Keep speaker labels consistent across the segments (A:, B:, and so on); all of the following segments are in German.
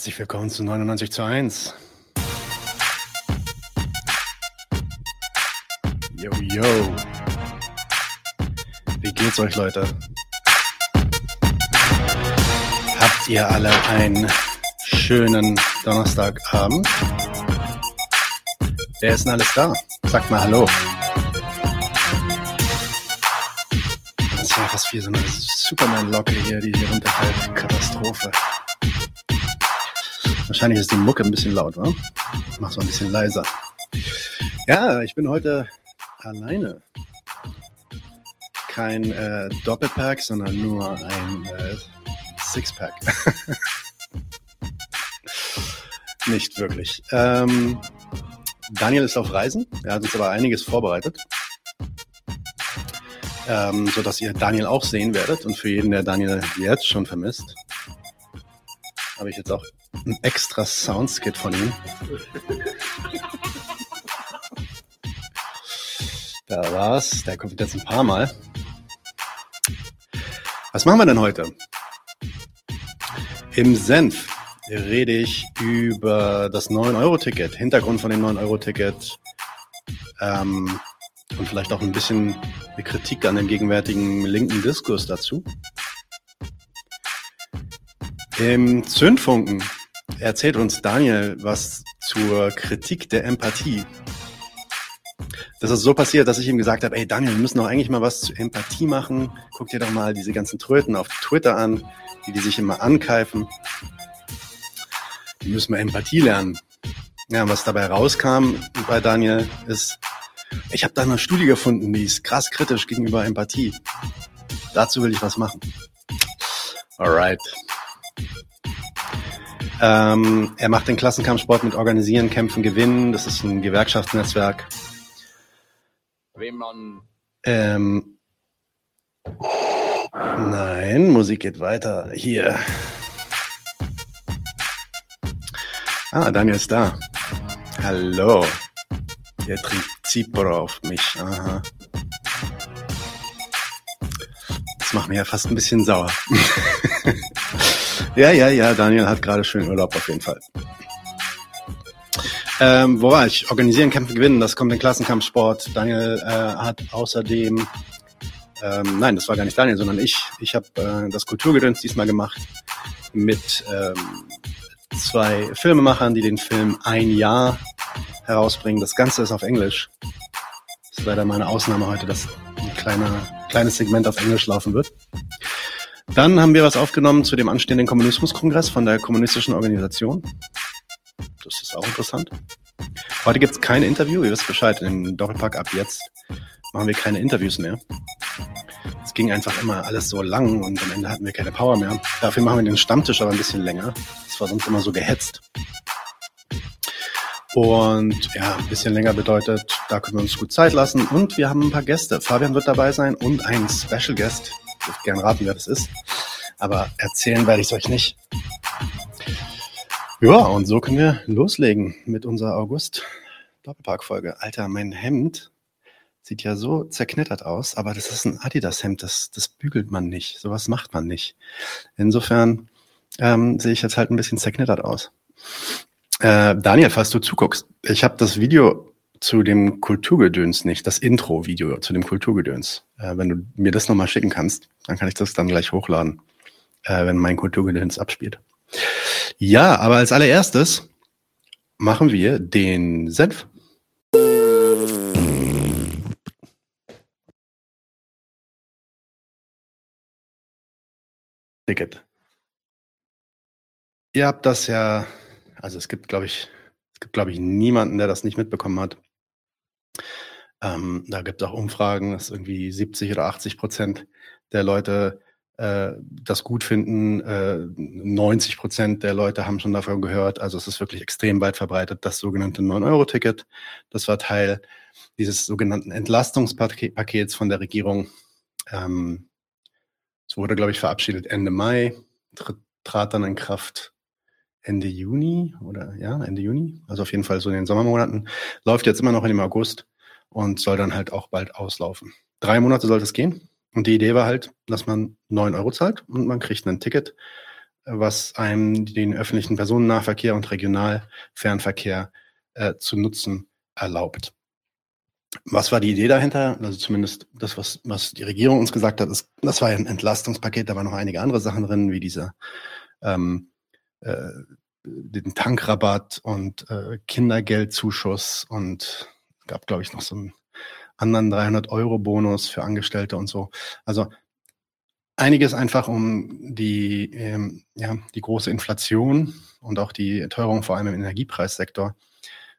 A: Herzlich willkommen zu 99 zu 1. Yo, yo. Wie geht's euch, Leute? Habt ihr alle einen schönen Donnerstagabend? Wer ist denn alles da? Sagt mal Hallo. Das ja fast wie so eine Superman-Locke hier, die hier runterfällt. Katastrophe. Wahrscheinlich ist die Mucke ein bisschen laut, wa? Ich mach so ein bisschen leiser. Ja, ich bin heute alleine. Kein äh, Doppelpack, sondern nur ein äh, Sixpack. Nicht wirklich. Ähm, Daniel ist auf Reisen. Er hat uns aber einiges vorbereitet. Ähm, so dass ihr Daniel auch sehen werdet. Und für jeden, der Daniel jetzt schon vermisst, habe ich jetzt auch ein extra Soundskit von ihm. Da war's. Der kommt jetzt ein paar Mal. Was machen wir denn heute? Im Senf rede ich über das 9-Euro-Ticket, Hintergrund von dem 9-Euro-Ticket ähm, und vielleicht auch ein bisschen eine Kritik an dem gegenwärtigen linken Diskurs dazu. Im Zündfunken erzählt uns Daniel was zur Kritik der Empathie. Das ist so passiert, dass ich ihm gesagt habe, ey Daniel, wir müssen doch eigentlich mal was zur Empathie machen. Guck dir doch mal diese ganzen Tröten auf Twitter an, die die sich immer ankeifen. Die müssen wir Empathie lernen. Ja, was dabei rauskam bei Daniel ist, ich habe da eine Studie gefunden, die ist krass kritisch gegenüber Empathie. Dazu will ich was machen. Alright. Ähm, er macht den Klassenkampfsport mit Organisieren, Kämpfen, Gewinnen. Das ist ein Gewerkschaftsnetzwerk.
B: Man.
A: Ähm, nein, Musik geht weiter. Hier. Ah, Daniel ist da. Hallo. Der trinkt Zipro auf mich. Aha. Das macht mich ja fast ein bisschen sauer. Ja, ja, ja, Daniel hat gerade schön Urlaub auf jeden Fall. Ähm, wo war ich? Organisieren, kämpfen, gewinnen, das kommt in Klassenkampfsport. Daniel äh, hat außerdem, ähm, nein, das war gar nicht Daniel, sondern ich. Ich habe äh, das Kulturgedöns diesmal gemacht mit ähm, zwei Filmemachern, die den Film Ein Jahr herausbringen. Das Ganze ist auf Englisch. Das ist leider meine Ausnahme heute, dass ein kleiner, kleines Segment auf Englisch laufen wird. Dann haben wir was aufgenommen zu dem anstehenden Kommunismuskongress von der kommunistischen Organisation. Das ist auch interessant. Heute gibt es kein Interview, ihr wisst Bescheid, im Doppelpack ab jetzt machen wir keine Interviews mehr. Es ging einfach immer alles so lang und am Ende hatten wir keine Power mehr. Dafür machen wir den Stammtisch aber ein bisschen länger. Das war sonst immer so gehetzt. Und ja, ein bisschen länger bedeutet, da können wir uns gut Zeit lassen. Und wir haben ein paar Gäste. Fabian wird dabei sein und ein Special Guest, dürft gern raten, wer das ist. Aber erzählen werde ich es euch nicht. Ja, und so können wir loslegen mit unserer August-Doppelpark-Folge. Alter, mein Hemd sieht ja so zerknittert aus, aber das ist ein Adidas-Hemd, das, das bügelt man nicht. Sowas macht man nicht. Insofern ähm, sehe ich jetzt halt ein bisschen zerknittert aus. Äh, Daniel, falls du zuguckst, ich habe das Video zu dem Kulturgedöns nicht, das Intro-Video zu dem Kulturgedöns. Äh, wenn du mir das nochmal schicken kannst, dann kann ich das dann gleich hochladen, äh, wenn mein Kulturgedöns abspielt. Ja, aber als allererstes machen wir den Senf. Ticket. Ihr habt das ja, also es gibt, glaube ich, es gibt, glaube ich, niemanden, der das nicht mitbekommen hat. Ähm, da gibt es auch Umfragen, dass irgendwie 70 oder 80 Prozent der Leute äh, das gut finden. Äh, 90 Prozent der Leute haben schon davon gehört. Also es ist wirklich extrem weit verbreitet, das sogenannte 9-Euro-Ticket. Das war Teil dieses sogenannten Entlastungspakets von der Regierung. Ähm, es wurde, glaube ich, verabschiedet Ende Mai, trat dann in Kraft Ende Juni oder ja, Ende Juni. Also auf jeden Fall so in den Sommermonaten. Läuft jetzt immer noch in dem August und soll dann halt auch bald auslaufen. Drei Monate sollte es gehen. Und die Idee war halt, dass man neun Euro zahlt und man kriegt ein Ticket was einem den öffentlichen Personennahverkehr und Regionalfernverkehr äh, zu nutzen erlaubt. Was war die Idee dahinter? Also zumindest das, was, was die Regierung uns gesagt hat, ist, das war ein Entlastungspaket, da waren noch einige andere Sachen drin, wie dieser ähm, äh, den Tankrabatt und äh, Kindergeldzuschuss und gab, glaube ich, noch so einen anderen 300-Euro-Bonus für Angestellte und so. Also einiges einfach, um die, ähm, ja, die große Inflation und auch die Teuerung vor allem im Energiepreissektor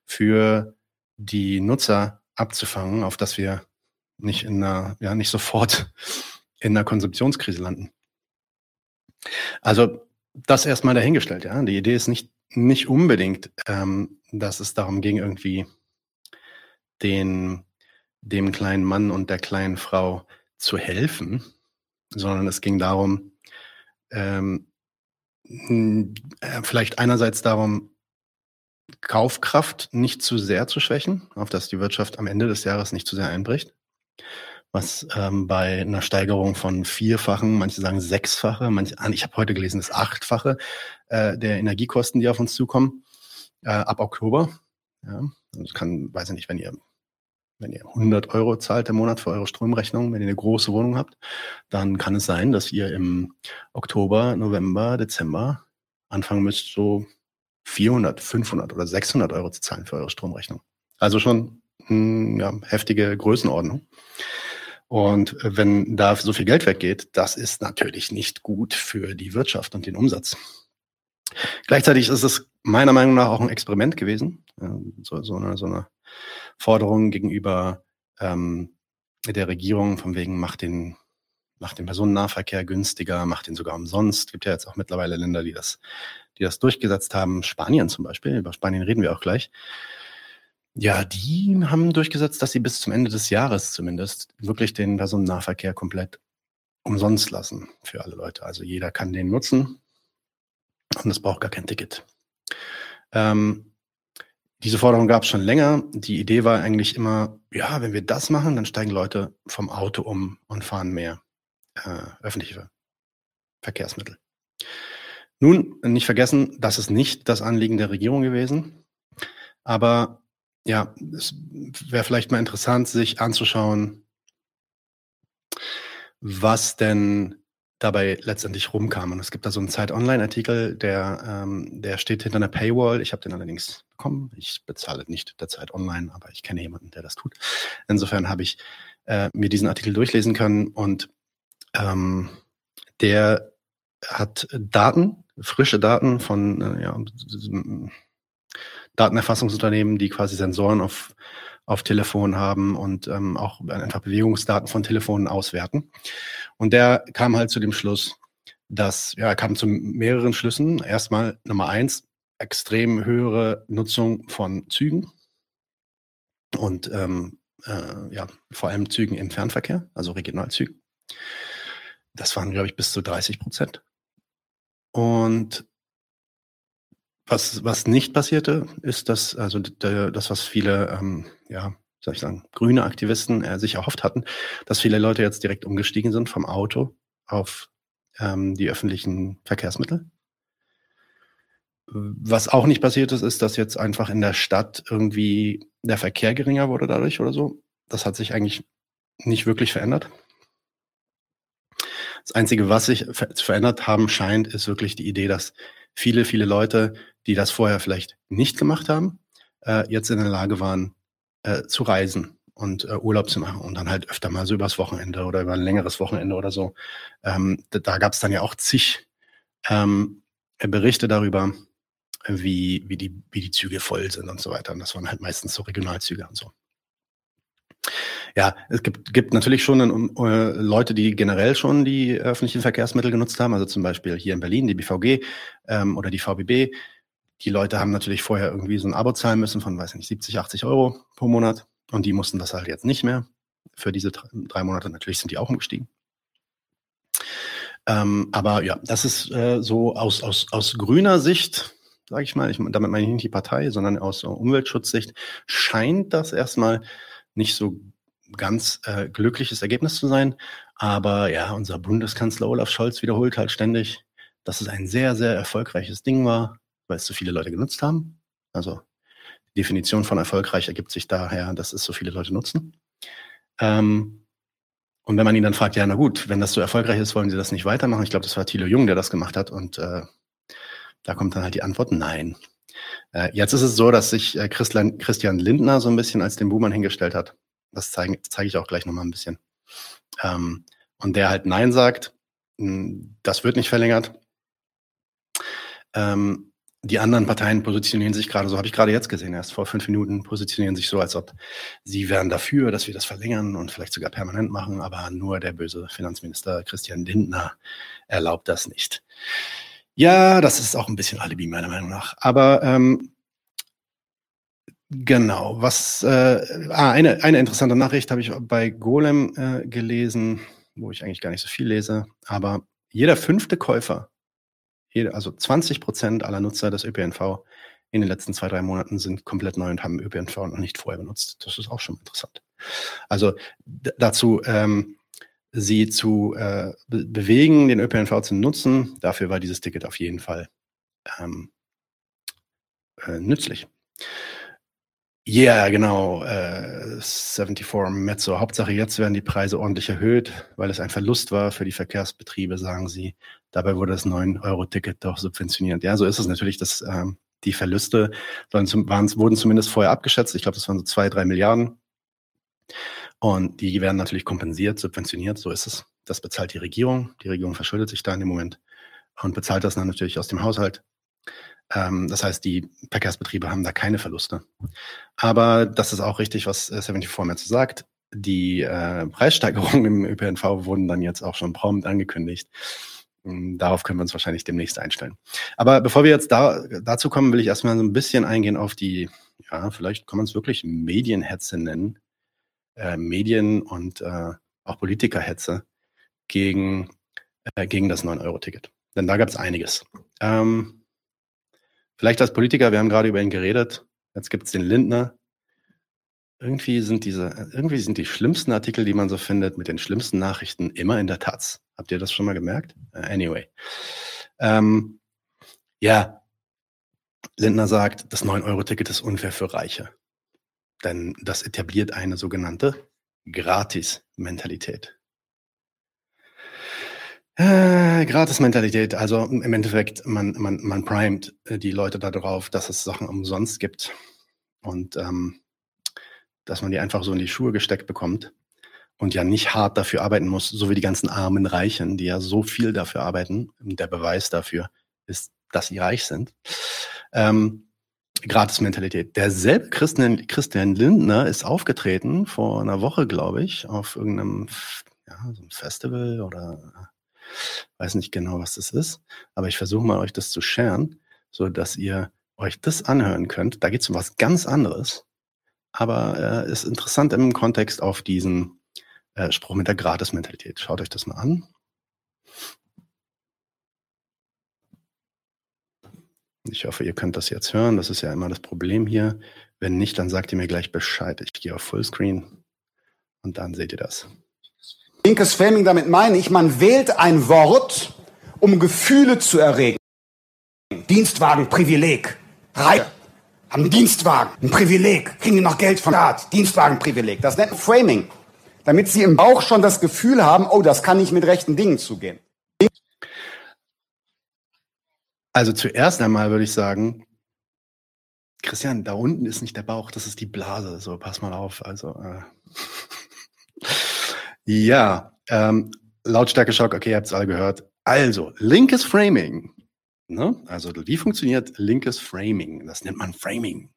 A: für die Nutzer abzufangen, auf dass wir nicht in einer, ja, nicht sofort in einer Konsumptionskrise landen. Also das erstmal dahingestellt, ja. Die Idee ist nicht, nicht unbedingt, ähm, dass es darum ging, irgendwie den, dem kleinen Mann und der kleinen Frau zu helfen, sondern es ging darum, ähm, äh, vielleicht einerseits darum, Kaufkraft nicht zu sehr zu schwächen, auf dass die Wirtschaft am Ende des Jahres nicht zu sehr einbricht. Was ähm, bei einer Steigerung von vierfachen, manche sagen sechsfache, manche, ich habe heute gelesen, das achtfache äh, der Energiekosten, die auf uns zukommen, äh, ab Oktober. Ja, das kann, weiß ich nicht, wenn ihr wenn ihr 100 Euro zahlt im Monat für eure Stromrechnung, wenn ihr eine große Wohnung habt, dann kann es sein, dass ihr im Oktober, November, Dezember anfangen müsst, so 400, 500 oder 600 Euro zu zahlen für eure Stromrechnung. Also schon hm, ja, heftige Größenordnung. Und wenn da so viel Geld weggeht, das ist natürlich nicht gut für die Wirtschaft und den Umsatz. Gleichzeitig ist es meiner Meinung nach auch ein Experiment gewesen, so, so, eine, so eine Forderung gegenüber ähm, der Regierung, von wegen macht den, macht den Personennahverkehr günstiger, macht den sogar umsonst. Es gibt ja jetzt auch mittlerweile Länder, die das die das durchgesetzt haben, Spanien zum Beispiel, über Spanien reden wir auch gleich, ja, die haben durchgesetzt, dass sie bis zum Ende des Jahres zumindest wirklich den Personennahverkehr komplett umsonst lassen für alle Leute. Also jeder kann den nutzen und es braucht gar kein Ticket. Ähm, diese Forderung gab es schon länger. Die Idee war eigentlich immer, ja, wenn wir das machen, dann steigen Leute vom Auto um und fahren mehr äh, öffentliche Verkehrsmittel. Nun, nicht vergessen, das ist nicht das Anliegen der Regierung gewesen. Aber ja, es wäre vielleicht mal interessant, sich anzuschauen, was denn dabei letztendlich rumkam. Und es gibt da so einen Zeit-Online-Artikel, der, ähm, der steht hinter einer Paywall. Ich habe den allerdings bekommen. Ich bezahle nicht der Zeit Online, aber ich kenne jemanden, der das tut. Insofern habe ich äh, mir diesen Artikel durchlesen können und ähm, der hat Daten frische Daten von äh, ja, Datenerfassungsunternehmen, die quasi Sensoren auf, auf Telefon haben und ähm, auch einfach Bewegungsdaten von Telefonen auswerten. Und der kam halt zu dem Schluss, dass, ja, er kam zu mehreren Schlüssen. Erstmal Nummer eins, extrem höhere Nutzung von Zügen und ähm, äh, ja, vor allem Zügen im Fernverkehr, also Regionalzügen. Das waren, glaube ich, bis zu 30 Prozent. Und was, was nicht passierte, ist, dass, also das, was viele, ähm, ja, soll ich sagen, grüne Aktivisten äh, sich erhofft hatten, dass viele Leute jetzt direkt umgestiegen sind vom Auto auf ähm, die öffentlichen Verkehrsmittel. Was auch nicht passiert ist, ist, dass jetzt einfach in der Stadt irgendwie der Verkehr geringer wurde dadurch oder so. Das hat sich eigentlich nicht wirklich verändert. Das Einzige, was sich verändert haben scheint, ist wirklich die Idee, dass viele, viele Leute, die das vorher vielleicht nicht gemacht haben, äh, jetzt in der Lage waren, äh, zu reisen und äh, Urlaub zu machen und dann halt öfter mal so übers Wochenende oder über ein längeres Wochenende oder so. Ähm, da da gab es dann ja auch zig ähm, Berichte darüber, wie, wie, die, wie die Züge voll sind und so weiter. Und das waren halt meistens so Regionalzüge und so. Ja, es gibt, gibt natürlich schon äh, Leute, die generell schon die öffentlichen Verkehrsmittel genutzt haben, also zum Beispiel hier in Berlin die BVG ähm, oder die VBB. Die Leute haben natürlich vorher irgendwie so ein Abo zahlen müssen von, weiß ich nicht, 70, 80 Euro pro Monat und die mussten das halt jetzt nicht mehr für diese drei Monate. Natürlich sind die auch umgestiegen. Ähm, aber ja, das ist äh, so aus, aus, aus grüner Sicht, sage ich mal, ich, damit meine ich nicht die Partei, sondern aus Umweltschutzsicht, scheint das erstmal nicht so ganz äh, glückliches Ergebnis zu sein. Aber ja, unser Bundeskanzler Olaf Scholz wiederholt halt ständig, dass es ein sehr, sehr erfolgreiches Ding war, weil es so viele Leute genutzt haben. Also die Definition von erfolgreich ergibt sich daher, dass es so viele Leute nutzen. Ähm, und wenn man ihn dann fragt, ja, na gut, wenn das so erfolgreich ist, wollen Sie das nicht weitermachen? Ich glaube, das war Thilo Jung, der das gemacht hat. Und äh, da kommt dann halt die Antwort, nein. Äh, jetzt ist es so, dass sich äh, Christian, Lindner so ein bisschen als den Buhmann hingestellt hat. Das zeige zeig ich auch gleich nochmal ein bisschen. Ähm, und der halt Nein sagt, hm, das wird nicht verlängert. Ähm, die anderen Parteien positionieren sich gerade, so habe ich gerade jetzt gesehen, erst vor fünf Minuten, positionieren sich so, als ob sie wären dafür, dass wir das verlängern und vielleicht sogar permanent machen, aber nur der böse Finanzminister Christian Lindner erlaubt das nicht. Ja, das ist auch ein bisschen Alibi meiner Meinung nach. Aber ähm, genau, was äh, ah, eine, eine interessante Nachricht habe ich bei Golem äh, gelesen, wo ich eigentlich gar nicht so viel lese, aber jeder fünfte Käufer also 20 Prozent aller Nutzer des ÖPNV in den letzten zwei, drei Monaten sind komplett neu und haben ÖPNV noch nicht vorher benutzt. Das ist auch schon interessant. Also dazu, ähm, sie zu äh, be bewegen, den ÖPNV zu nutzen, dafür war dieses Ticket auf jeden Fall ähm, äh, nützlich. Ja, yeah, genau. Äh, 74 Mezzo. Hauptsache jetzt werden die Preise ordentlich erhöht, weil es ein Verlust war für die Verkehrsbetriebe, sagen sie. Dabei wurde das 9-Euro-Ticket doch subventioniert. Ja, so ist es natürlich, dass ähm, die Verluste waren, waren, wurden zumindest vorher abgeschätzt. Ich glaube, das waren so zwei, drei Milliarden. Und die werden natürlich kompensiert, subventioniert. So ist es. Das bezahlt die Regierung. Die Regierung verschuldet sich da in dem Moment und bezahlt das dann natürlich aus dem Haushalt. Ähm, das heißt, die Verkehrsbetriebe haben da keine Verluste. Aber das ist auch richtig, was 74 äh, Metz sagt. Die äh, Preissteigerungen im ÖPNV wurden dann jetzt auch schon prompt angekündigt. Hm, darauf können wir uns wahrscheinlich demnächst einstellen. Aber bevor wir jetzt da, dazu kommen, will ich erstmal so ein bisschen eingehen auf die, ja, vielleicht kann man es wirklich Medienhetze nennen. Äh, Medien und äh, auch Politikerhetze gegen, äh, gegen das 9-Euro-Ticket. Denn da gab es einiges. Ähm, Vielleicht als Politiker, wir haben gerade über ihn geredet. Jetzt gibt es den Lindner. Irgendwie sind diese, irgendwie sind die schlimmsten Artikel, die man so findet, mit den schlimmsten Nachrichten immer in der Taz. Habt ihr das schon mal gemerkt? Uh, anyway. Ähm, ja, Lindner sagt, das 9-Euro-Ticket ist unfair für Reiche. Denn das etabliert eine sogenannte Gratis-Mentalität. Äh, Gratis-Mentalität. Also im Endeffekt, man, man, man primet äh, die Leute darauf, dass es Sachen umsonst gibt und ähm, dass man die einfach so in die Schuhe gesteckt bekommt und ja nicht hart dafür arbeiten muss, so wie die ganzen armen Reichen, die ja so viel dafür arbeiten. Der Beweis dafür ist, dass sie reich sind. Ähm, Gratis-Mentalität. Derselbe Christian, Christian Lindner ist aufgetreten vor einer Woche, glaube ich, auf irgendeinem ja, so Festival oder Weiß nicht genau, was das ist, aber ich versuche mal euch das zu sharen, so dass ihr euch das anhören könnt. Da geht es um was ganz anderes, aber äh, ist interessant im Kontext auf diesen äh, Spruch mit der Gratis-Mentalität. Schaut euch das mal an. Ich hoffe, ihr könnt das jetzt hören. Das ist ja immer das Problem hier. Wenn nicht, dann sagt ihr mir gleich Bescheid. Ich gehe auf Fullscreen und dann seht ihr das.
C: Linkes Framing, damit meine ich, man wählt ein Wort, um Gefühle zu erregen. Dienstwagen, Privileg. Reiche haben einen Dienstwagen, ein Privileg. Kriegen die noch Geld von Staat. Dienstwagen, Privileg. Das nennt Framing. Damit sie im Bauch schon das Gefühl haben, oh, das kann nicht mit rechten Dingen zugehen.
A: Also zuerst einmal würde ich sagen, Christian, da unten ist nicht der Bauch, das ist die Blase. So, pass mal auf. Also, äh. Ja, ähm, Lautstärke-Schock, okay, ihr habt es alle gehört. Also, linkes Framing. Ne? Also, wie funktioniert linkes Framing? Das nennt man Framing.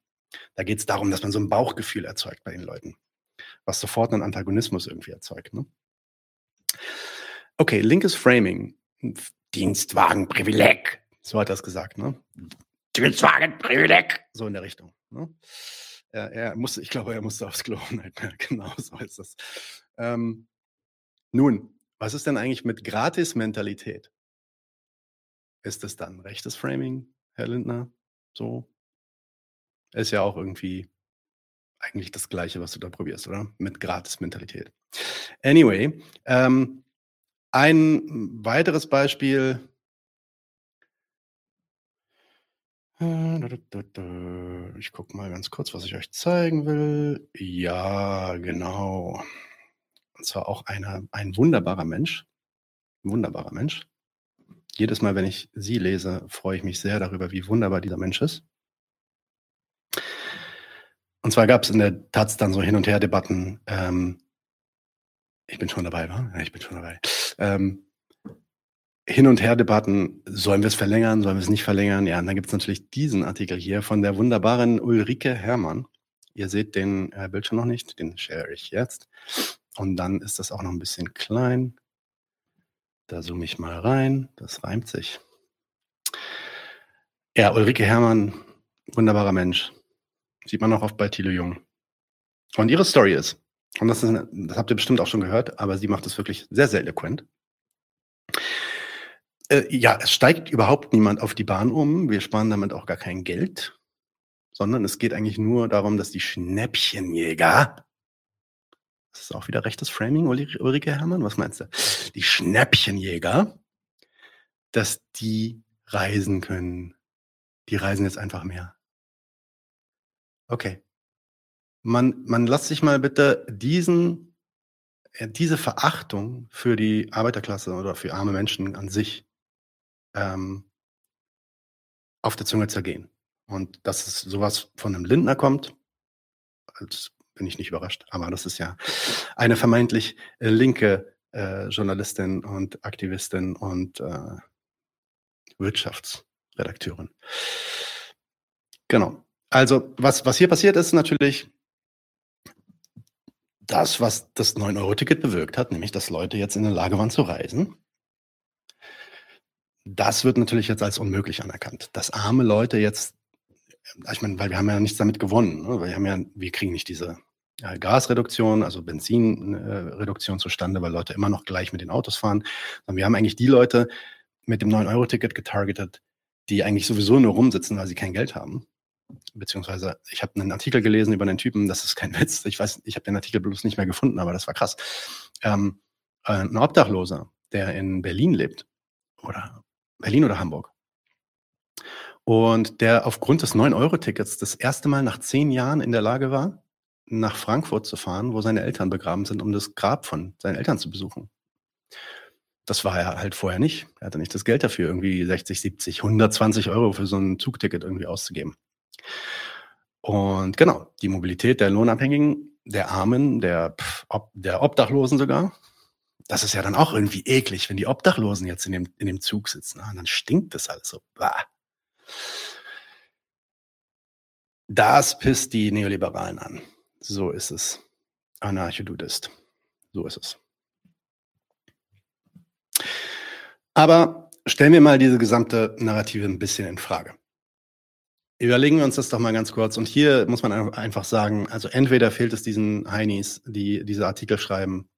A: Da geht es darum, dass man so ein Bauchgefühl erzeugt bei den Leuten, was sofort einen Antagonismus irgendwie erzeugt. Ne? Okay, linkes Framing. Dienstwagenprivileg. So hat er es gesagt. Ne? Dienstwagenprivileg. So in der Richtung. Ne? Er, er musste, ich glaube, er musste aufs Klo. genau so ist das. Ähm, nun, was ist denn eigentlich mit Gratis-Mentalität? Ist es dann rechtes Framing, Herr Lindner? So? Ist ja auch irgendwie eigentlich das Gleiche, was du da probierst, oder? Mit Gratis-Mentalität. Anyway, ähm, ein weiteres Beispiel Ich gucke mal ganz kurz, was ich euch zeigen will. Ja, genau. Und zwar auch eine, ein wunderbarer Mensch. Ein wunderbarer Mensch. Jedes Mal, wenn ich sie lese, freue ich mich sehr darüber, wie wunderbar dieser Mensch ist. Und zwar gab es in der Taz dann so Hin- und Her-Debatten. Ähm, ich bin schon dabei, wa? Ja, ich bin schon dabei. Ähm, Hin- und Her-Debatten, sollen wir es verlängern, sollen wir es nicht verlängern? Ja, und dann gibt es natürlich diesen Artikel hier von der wunderbaren Ulrike Herrmann. Ihr seht den äh, Bildschirm noch nicht, den share ich jetzt. Und dann ist das auch noch ein bisschen klein. Da zoome ich mal rein. Das reimt sich. Ja, Ulrike Herrmann, wunderbarer Mensch. Sieht man auch oft bei Thilo Jung. Und ihre Story ist, und das, ist, das habt ihr bestimmt auch schon gehört, aber sie macht es wirklich sehr, sehr eloquent. Äh, ja, es steigt überhaupt niemand auf die Bahn um. Wir sparen damit auch gar kein Geld, sondern es geht eigentlich nur darum, dass die Schnäppchenjäger das ist auch wieder rechtes Framing, Ulrike Herrmann. Was meinst du? Die Schnäppchenjäger, dass die reisen können. Die reisen jetzt einfach mehr. Okay. Man, man lässt sich mal bitte diesen, äh, diese Verachtung für die Arbeiterklasse oder für arme Menschen an sich ähm, auf der Zunge zergehen. Und dass es sowas von einem Lindner kommt, als bin ich nicht überrascht. Aber das ist ja eine vermeintlich äh, linke äh, Journalistin und Aktivistin und äh, Wirtschaftsredakteurin. Genau. Also was, was hier passiert ist natürlich das, was das 9-Euro-Ticket bewirkt hat, nämlich dass Leute jetzt in der Lage waren zu reisen. Das wird natürlich jetzt als unmöglich anerkannt. Dass arme Leute jetzt ich meine, weil wir haben ja nichts damit gewonnen. Ne? Wir haben ja, wir kriegen nicht diese Gasreduktion, also Benzinreduktion äh, zustande, weil Leute immer noch gleich mit den Autos fahren. Und wir haben eigentlich die Leute mit dem 9-Euro-Ticket getargetet, die eigentlich sowieso nur rumsitzen, weil sie kein Geld haben. Beziehungsweise, ich habe einen Artikel gelesen über einen Typen, das ist kein Witz. Ich weiß, ich habe den Artikel bloß nicht mehr gefunden, aber das war krass. Ähm, äh, ein Obdachloser, der in Berlin lebt, oder Berlin oder Hamburg, und der aufgrund des 9-Euro-Tickets das erste Mal nach zehn Jahren in der Lage war, nach Frankfurt zu fahren, wo seine Eltern begraben sind, um das Grab von seinen Eltern zu besuchen. Das war er halt vorher nicht. Er hatte nicht das Geld dafür, irgendwie 60, 70, 120 Euro für so ein Zugticket irgendwie auszugeben. Und genau, die Mobilität der Lohnabhängigen, der Armen, der, der Obdachlosen sogar, das ist ja dann auch irgendwie eklig, wenn die Obdachlosen jetzt in dem, in dem Zug sitzen. Und dann stinkt das alles so. Bah. Das pisst die Neoliberalen an. So ist es. Anarchodudist. So ist es. Aber stellen wir mal diese gesamte Narrative ein bisschen in Frage. Überlegen wir uns das doch mal ganz kurz. Und hier muss man einfach sagen, also entweder fehlt es diesen Heinis, die diese Artikel schreiben,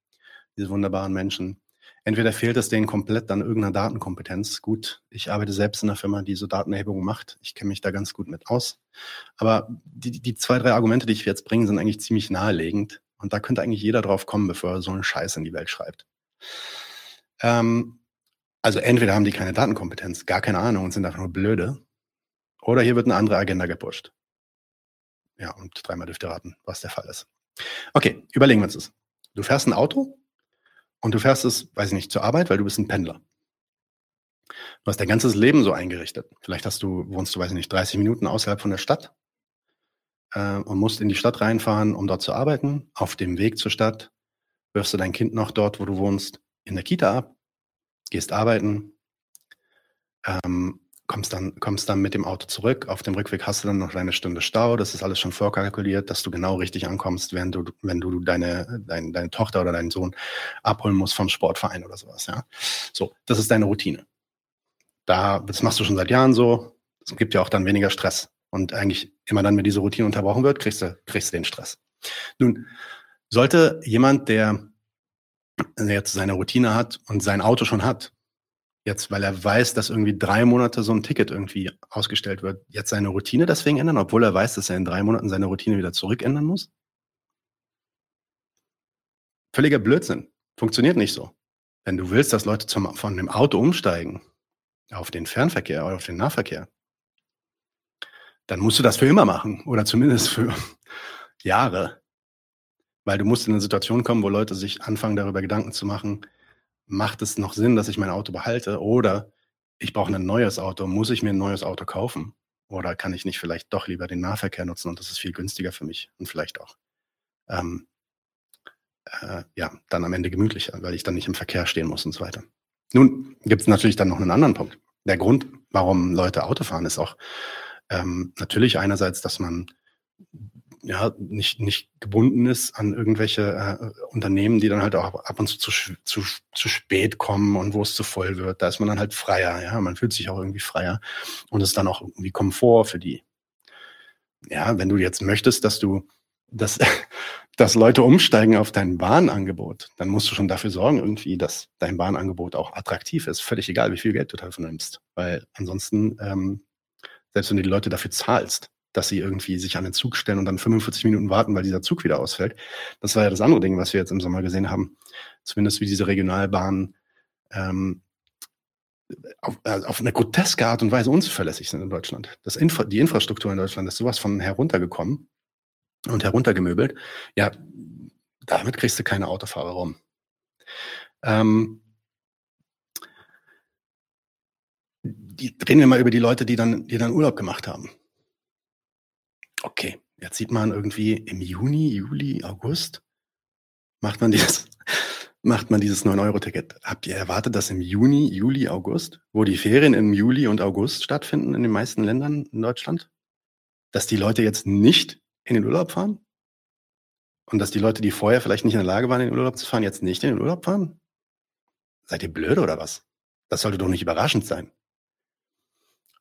A: diese wunderbaren Menschen, entweder fehlt es denen komplett an irgendeiner Datenkompetenz. Gut, ich arbeite selbst in einer Firma, die so Datenerhebungen macht. Ich kenne mich da ganz gut mit aus. Aber die, die zwei, drei Argumente, die ich jetzt bringe, sind eigentlich ziemlich nahelegend. Und da könnte eigentlich jeder drauf kommen, bevor er so einen Scheiß in die Welt schreibt. Ähm, also entweder haben die keine Datenkompetenz, gar keine Ahnung und sind einfach nur blöde. Oder hier wird eine andere Agenda gepusht. Ja, und dreimal dürft ihr raten, was der Fall ist. Okay, überlegen wir uns das. Du fährst ein Auto, und du fährst es, weiß ich nicht, zur Arbeit, weil du bist ein Pendler. Du hast dein ganzes Leben so eingerichtet. Vielleicht hast du, wohnst du, weiß ich nicht, 30 Minuten außerhalb von der Stadt äh, und musst in die Stadt reinfahren, um dort zu arbeiten. Auf dem Weg zur Stadt wirfst du dein Kind noch dort, wo du wohnst, in der Kita ab, gehst arbeiten, ähm, kommst dann, kommst dann mit dem Auto zurück. Auf dem Rückweg hast du dann noch eine Stunde Stau. Das ist alles schon vorkalkuliert, dass du genau richtig ankommst, wenn du, wenn du deine, deine, deine Tochter oder deinen Sohn abholen musst vom Sportverein oder sowas, ja. So, das ist deine Routine. Da, das machst du schon seit Jahren so. Es gibt ja auch dann weniger Stress. Und eigentlich immer dann, wenn diese Routine unterbrochen wird, kriegst du, kriegst du den Stress. Nun, sollte jemand, der jetzt seine Routine hat und sein Auto schon hat, jetzt, weil er weiß, dass irgendwie drei Monate so ein Ticket irgendwie ausgestellt wird, jetzt seine Routine deswegen ändern, obwohl er weiß, dass er in drei Monaten seine Routine wieder zurückändern muss? Völliger Blödsinn. Funktioniert nicht so. Wenn du willst, dass Leute zum, von dem Auto umsteigen auf den Fernverkehr oder auf den Nahverkehr, dann musst du das für immer machen oder zumindest für Jahre. Weil du musst in eine Situation kommen, wo Leute sich anfangen, darüber Gedanken zu machen, macht es noch Sinn, dass ich mein Auto behalte oder ich brauche ein neues Auto, muss ich mir ein neues Auto kaufen? Oder kann ich nicht vielleicht doch lieber den Nahverkehr nutzen und das ist viel günstiger für mich und vielleicht auch ähm, äh, ja, dann am Ende gemütlicher, weil ich dann nicht im Verkehr stehen muss und so weiter. Nun gibt es natürlich dann noch einen anderen Punkt. Der Grund, warum Leute Auto fahren, ist auch ähm, natürlich einerseits, dass man ja nicht, nicht gebunden ist an irgendwelche äh, Unternehmen, die dann halt auch ab und zu, zu zu zu spät kommen und wo es zu voll wird. Da ist man dann halt freier, ja. Man fühlt sich auch irgendwie freier und es ist dann auch irgendwie Komfort für die. Ja, wenn du jetzt möchtest, dass du dass, dass Leute umsteigen auf dein Bahnangebot, dann musst du schon dafür sorgen, irgendwie, dass dein Bahnangebot auch attraktiv ist. Völlig egal, wie viel Geld du davon nimmst. Weil ansonsten, ähm, selbst wenn du die Leute dafür zahlst, dass sie irgendwie sich an den Zug stellen und dann 45 Minuten warten, weil dieser Zug wieder ausfällt. Das war ja das andere Ding, was wir jetzt im Sommer gesehen haben. Zumindest wie diese Regionalbahnen ähm, auf, äh, auf eine groteske Art und Weise unzuverlässig sind in Deutschland. Das Infra die Infrastruktur in Deutschland ist sowas von heruntergekommen und heruntergemöbelt. Ja, damit kriegst du keine Autofahrer rum. Ähm, die, reden wir mal über die Leute, die dann, die dann Urlaub gemacht haben. Okay, jetzt sieht man irgendwie im Juni, Juli, August macht man dieses, macht man dieses 9-Euro-Ticket. Habt ihr erwartet, dass im Juni, Juli, August, wo die Ferien im Juli und August stattfinden in den meisten Ländern in Deutschland, dass die Leute jetzt nicht in den Urlaub fahren? Und dass die Leute, die vorher vielleicht nicht in der Lage waren, in den Urlaub zu fahren, jetzt nicht in den Urlaub fahren? Seid ihr blöd oder was? Das sollte doch nicht überraschend sein.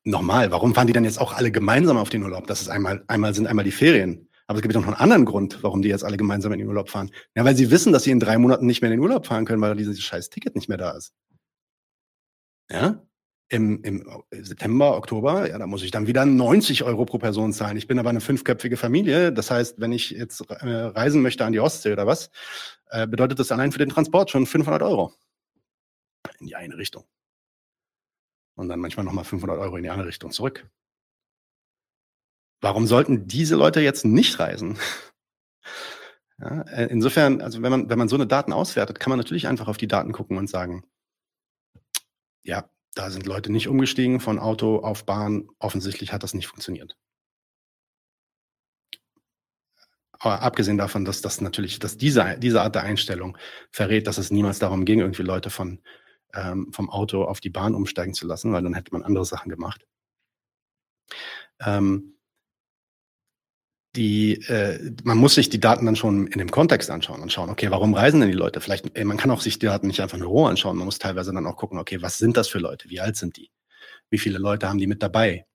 A: Nochmal, warum fahren die dann jetzt auch alle gemeinsam auf den Urlaub? Das ist einmal, einmal sind einmal die Ferien. Aber es gibt noch einen anderen Grund, warum die jetzt alle gemeinsam in den Urlaub fahren. Ja, weil sie wissen, dass sie in drei Monaten nicht mehr in den Urlaub fahren können, weil dieses scheiß Ticket nicht mehr da ist. Ja? im, im September, Oktober, ja, da muss ich dann wieder 90 Euro pro Person zahlen. Ich bin aber eine fünfköpfige Familie. Das heißt, wenn ich jetzt äh, reisen möchte an die Ostsee oder was, äh, bedeutet das allein für den Transport schon 500 Euro in die eine Richtung. Und dann manchmal nochmal 500 Euro in die andere Richtung zurück. Warum sollten diese Leute jetzt nicht reisen? Ja, äh, insofern, also wenn man, wenn man so eine Daten auswertet, kann man natürlich einfach auf die Daten gucken und sagen, ja, da sind Leute nicht umgestiegen von Auto auf Bahn. Offensichtlich hat das nicht funktioniert. Aber abgesehen davon, dass das natürlich, dass diese, diese Art der Einstellung verrät, dass es niemals darum ging, irgendwie Leute von, ähm, vom Auto auf die Bahn umsteigen zu lassen, weil dann hätte man andere Sachen gemacht. Ähm, die, äh, man muss sich die Daten dann schon in dem Kontext anschauen und schauen, okay, warum reisen denn die Leute? Vielleicht, ey, man kann auch sich die Daten nicht einfach nur roh anschauen, man muss teilweise dann auch gucken, okay, was sind das für Leute? Wie alt sind die? Wie viele Leute haben die mit dabei?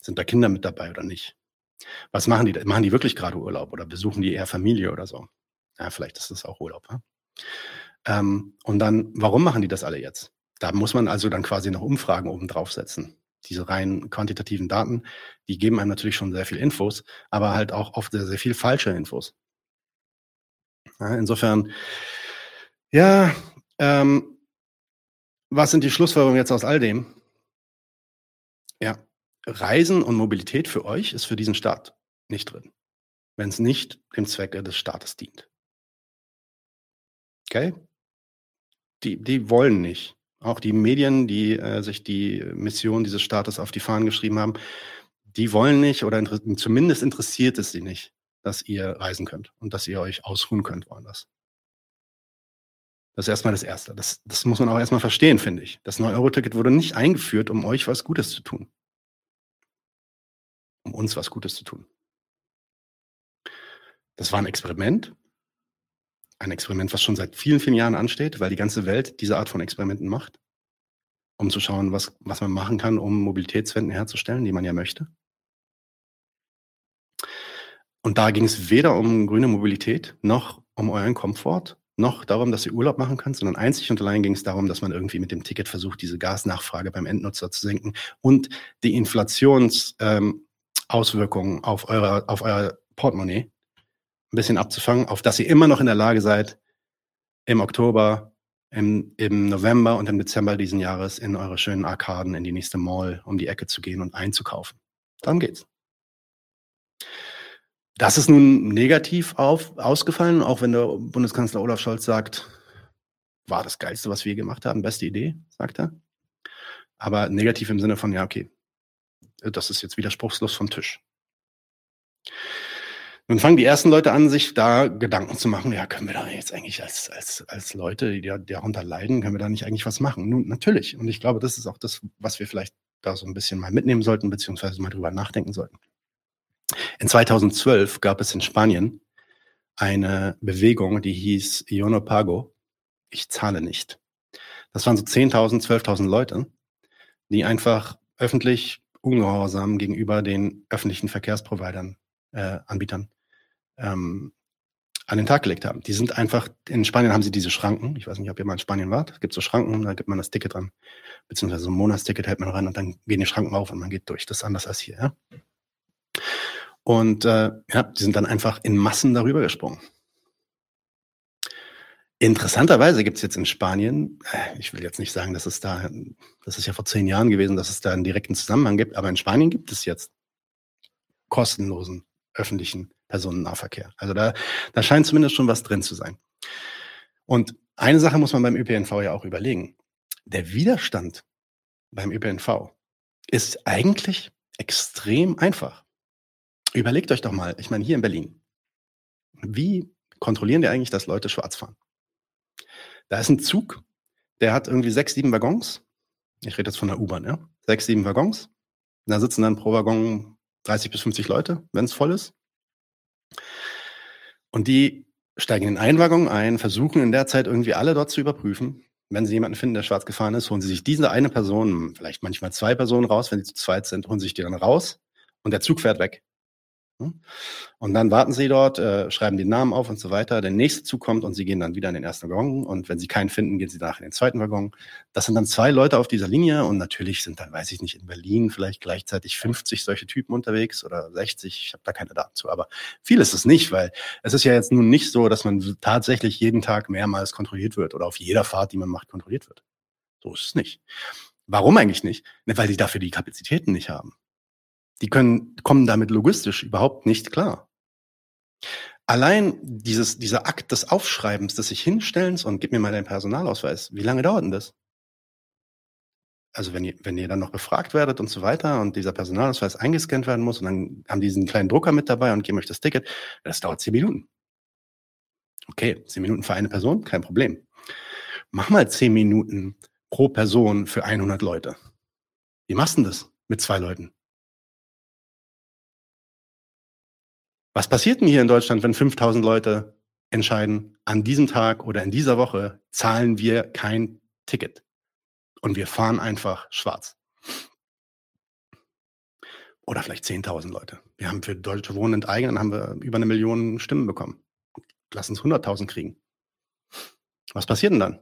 A: Sind da Kinder mit dabei oder nicht? Was machen die? Machen die wirklich gerade Urlaub oder besuchen die eher Familie oder so? Ja, vielleicht ist das auch Urlaub. Ja? Ähm, und dann, warum machen die das alle jetzt? Da muss man also dann quasi noch Umfragen oben draufsetzen diese rein quantitativen Daten, die geben einem natürlich schon sehr viel Infos, aber halt auch oft sehr, sehr viel falsche Infos. Ja, insofern, ja, ähm, was sind die Schlussfolgerungen jetzt aus all dem? Ja, Reisen und Mobilität für euch ist für diesen Staat nicht drin, wenn es nicht dem Zwecke des Staates dient. Okay? Die, die wollen nicht, auch die Medien, die äh, sich die Mission dieses Staates auf die Fahnen geschrieben haben, die wollen nicht oder inter zumindest interessiert es sie nicht, dass ihr reisen könnt und dass ihr euch ausruhen könnt woanders. Das ist erstmal das Erste. Das, das muss man auch erstmal verstehen, finde ich. Das 9-Euro-Ticket wurde nicht eingeführt, um euch was Gutes zu tun. Um uns was Gutes zu tun. Das war ein Experiment ein Experiment, was schon seit vielen, vielen Jahren ansteht, weil die ganze Welt diese Art von Experimenten macht, um zu schauen, was, was man machen kann, um Mobilitätswenden herzustellen, die man ja möchte. Und da ging es weder um grüne Mobilität noch um euren Komfort, noch darum, dass ihr Urlaub machen könnt, sondern einzig und allein ging es darum, dass man irgendwie mit dem Ticket versucht, diese Gasnachfrage beim Endnutzer zu senken und die Inflationsauswirkungen ähm, auf, eure, auf euer Portemonnaie ein bisschen abzufangen, auf dass ihr immer noch in der Lage seid, im Oktober, im, im November und im Dezember diesen Jahres in eure schönen Arkaden in die nächste Mall um die Ecke zu gehen und einzukaufen. Darum geht's. Das ist nun negativ auf, ausgefallen, auch wenn der Bundeskanzler Olaf Scholz sagt, war das Geilste, was wir gemacht haben, beste Idee, sagt er. Aber negativ im Sinne von, ja, okay, das ist jetzt widerspruchslos vom Tisch. Nun fangen die ersten Leute an, sich da Gedanken zu machen, ja, können wir da jetzt eigentlich als, als, als Leute, die darunter leiden, können wir da nicht eigentlich was machen? Nun, natürlich. Und ich glaube, das ist auch das, was wir vielleicht da so ein bisschen mal mitnehmen sollten, beziehungsweise mal drüber nachdenken sollten. In 2012 gab es in Spanien eine Bewegung, die hieß Yo no pago, ich zahle nicht. Das waren so 10.000, 12.000 Leute, die einfach öffentlich ungehorsam gegenüber den öffentlichen Verkehrsprovidern, äh, Anbietern ähm, an den Tag gelegt haben. Die sind einfach, in Spanien haben sie diese Schranken. Ich weiß nicht, ob ihr mal in Spanien wart. Es gibt so Schranken, da gibt man das Ticket dran, beziehungsweise so ein Monatsticket hält man rein und dann gehen die Schranken auf und man geht durch. Das ist anders als hier, ja. Und äh, ja, die sind dann einfach in Massen darüber gesprungen. Interessanterweise gibt es jetzt in Spanien, äh, ich will jetzt nicht sagen, dass es da, das ist ja vor zehn Jahren gewesen, dass es da einen direkten Zusammenhang gibt, aber in Spanien gibt es jetzt kostenlosen öffentlichen Personennahverkehr. Also da, da scheint zumindest schon was drin zu sein. Und eine Sache muss man beim ÖPNV ja auch überlegen. Der Widerstand beim ÖPNV ist eigentlich extrem einfach. Überlegt euch doch mal, ich meine, hier in Berlin, wie kontrollieren die eigentlich, dass Leute schwarz fahren? Da ist ein Zug, der hat irgendwie sechs, sieben Waggons. Ich rede jetzt von der U-Bahn, ja. Sechs, sieben Waggons. Da sitzen dann pro Waggon 30 bis 50 Leute, wenn es voll ist. Und die steigen in einen ein, versuchen in der Zeit irgendwie alle dort zu überprüfen. Wenn sie jemanden finden, der schwarz gefahren ist, holen sie sich diese eine Person, vielleicht manchmal zwei Personen raus, wenn sie zu zweit sind, holen sie sich die dann raus und der Zug fährt weg. Hm? Und dann warten sie dort, äh, schreiben den Namen auf und so weiter. Der nächste Zug kommt und sie gehen dann wieder in den ersten Waggon. Und wenn sie keinen finden, gehen sie danach in den zweiten Waggon. Das sind dann zwei Leute auf dieser Linie. Und natürlich sind dann, weiß ich nicht, in Berlin vielleicht gleichzeitig 50 solche Typen unterwegs oder 60. Ich habe da keine Daten zu. Aber viel ist es nicht, weil es ist ja jetzt nun nicht so, dass man tatsächlich jeden Tag mehrmals kontrolliert wird oder auf jeder Fahrt, die man macht, kontrolliert wird. So ist es nicht. Warum eigentlich nicht? Ne, weil die dafür die Kapazitäten nicht haben. Die können, kommen damit logistisch überhaupt nicht klar. Allein dieses, dieser Akt des Aufschreibens, des sich hinstellens und gib mir mal deinen Personalausweis, wie lange dauert denn das? Also wenn ihr, wenn ihr dann noch befragt werdet und so weiter und dieser Personalausweis eingescannt werden muss und dann haben die diesen kleinen Drucker mit dabei und geben euch das Ticket, das dauert zehn Minuten. Okay, zehn Minuten für eine Person, kein Problem. Mach mal zehn Minuten pro Person für 100 Leute. Wie machst du das mit zwei Leuten? Was passiert denn hier in Deutschland, wenn 5000 Leute entscheiden, an diesem Tag oder in dieser Woche zahlen wir kein Ticket und wir fahren einfach schwarz? Oder vielleicht 10.000 Leute. Wir haben für Deutsche Wohnen enteignen, haben wir über eine Million Stimmen bekommen. Lass uns 100.000 kriegen. Was passiert denn dann?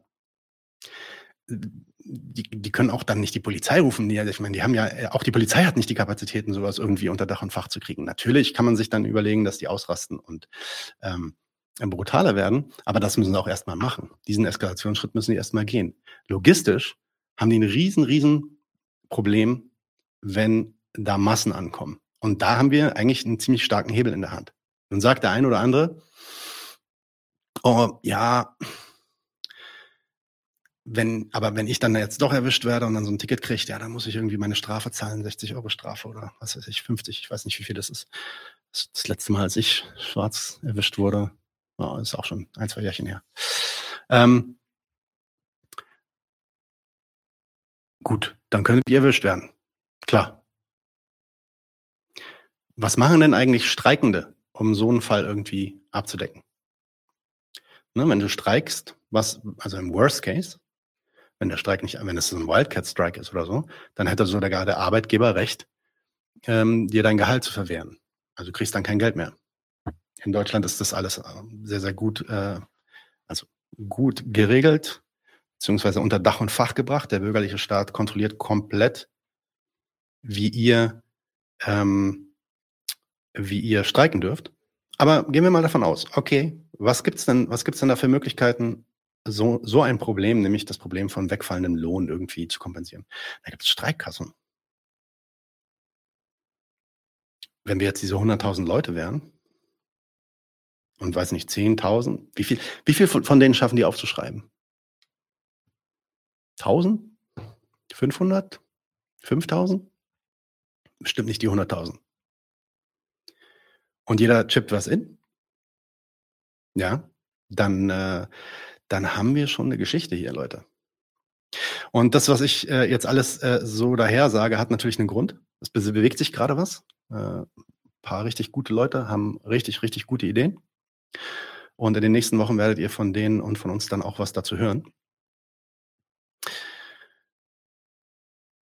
A: Die, die können auch dann nicht die Polizei rufen. Die, ich meine, die haben ja, äh, auch die Polizei hat nicht die Kapazitäten, sowas irgendwie unter Dach und Fach zu kriegen. Natürlich kann man sich dann überlegen, dass die ausrasten und ähm, brutaler werden, aber das müssen sie auch erstmal machen. Diesen Eskalationsschritt müssen sie erstmal gehen. Logistisch haben die ein riesen, riesen Problem, wenn da Massen ankommen. Und da haben wir eigentlich einen ziemlich starken Hebel in der Hand. Dann sagt der ein oder andere, oh ja, wenn, aber wenn ich dann jetzt doch erwischt werde und dann so ein Ticket kriege, ja, dann muss ich irgendwie meine Strafe zahlen, 60 Euro Strafe oder was weiß ich, 50, ich weiß nicht, wie viel das ist. Das, das letzte Mal, als ich schwarz erwischt wurde, oh, ist auch schon ein, zwei Jährchen her. Ähm, gut, dann könntet ihr erwischt werden. Klar. Was machen denn eigentlich Streikende, um so einen Fall irgendwie abzudecken? Ne, wenn du streikst, was, also im Worst Case, wenn der Streik nicht, wenn es so ein Wildcat-Strike ist oder so, dann hätte sogar der Arbeitgeber Recht, ähm, dir dein Gehalt zu verwehren. Also du kriegst dann kein Geld mehr. In Deutschland ist das alles äh, sehr, sehr gut, äh, also gut geregelt, beziehungsweise unter Dach und Fach gebracht. Der bürgerliche Staat kontrolliert komplett, wie ihr, ähm, wie ihr streiken dürft. Aber gehen wir mal davon aus, okay, was gibt's denn, was gibt's denn da für Möglichkeiten, so, so ein Problem, nämlich das Problem von wegfallendem Lohn irgendwie zu kompensieren. Da gibt es Streikkassen. wenn wir jetzt diese 100.000 Leute wären und weiß nicht, 10.000, wie viel, wie viel von, denen schaffen die aufzuschreiben? 1000? 500? 5000? Bestimmt nicht die 100.000. Und jeder chippt was in? Ja, dann, äh, dann haben wir schon eine Geschichte hier, Leute. Und das, was ich äh, jetzt alles äh, so daher sage, hat natürlich einen Grund. Es bewegt sich gerade was. Äh, paar richtig gute Leute haben richtig, richtig gute Ideen. Und in den nächsten Wochen werdet ihr von denen und von uns dann auch was dazu hören.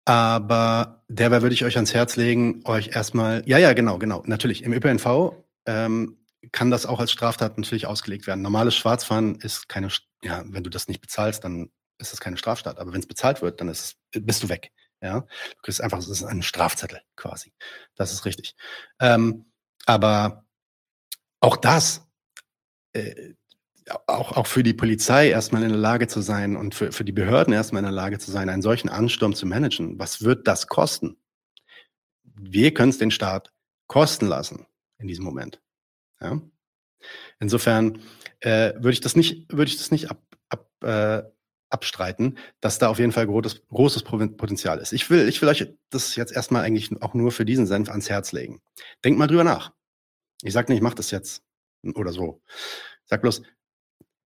A: Aber dabei würde ich euch ans Herz legen, euch erstmal, ja, ja, genau, genau, natürlich. Im ÖPNV ähm, kann das auch als Straftat natürlich ausgelegt werden. Normales Schwarzfahren ist keine, ja, wenn du das nicht bezahlst, dann ist es keine Straftat. Aber wenn es bezahlt wird, dann ist bist du weg. Ja, du kriegst einfach, es ist ein Strafzettel quasi. Das ist richtig. Ähm, aber auch das, äh, auch, auch für die Polizei erstmal in der Lage zu sein und für, für die Behörden erstmal in der Lage zu sein, einen solchen Ansturm zu managen. Was wird das kosten? Wir können es den Staat kosten lassen in diesem Moment. Ja? Insofern äh, würde ich das nicht, würde ich das nicht ab, ab, äh, abstreiten, dass da auf jeden Fall großes, großes Potenzial ist. Ich will, ich will euch das jetzt erstmal eigentlich auch nur für diesen Senf ans Herz legen. Denkt mal drüber nach. Ich sage nicht, macht das jetzt oder so. Ich sag bloß,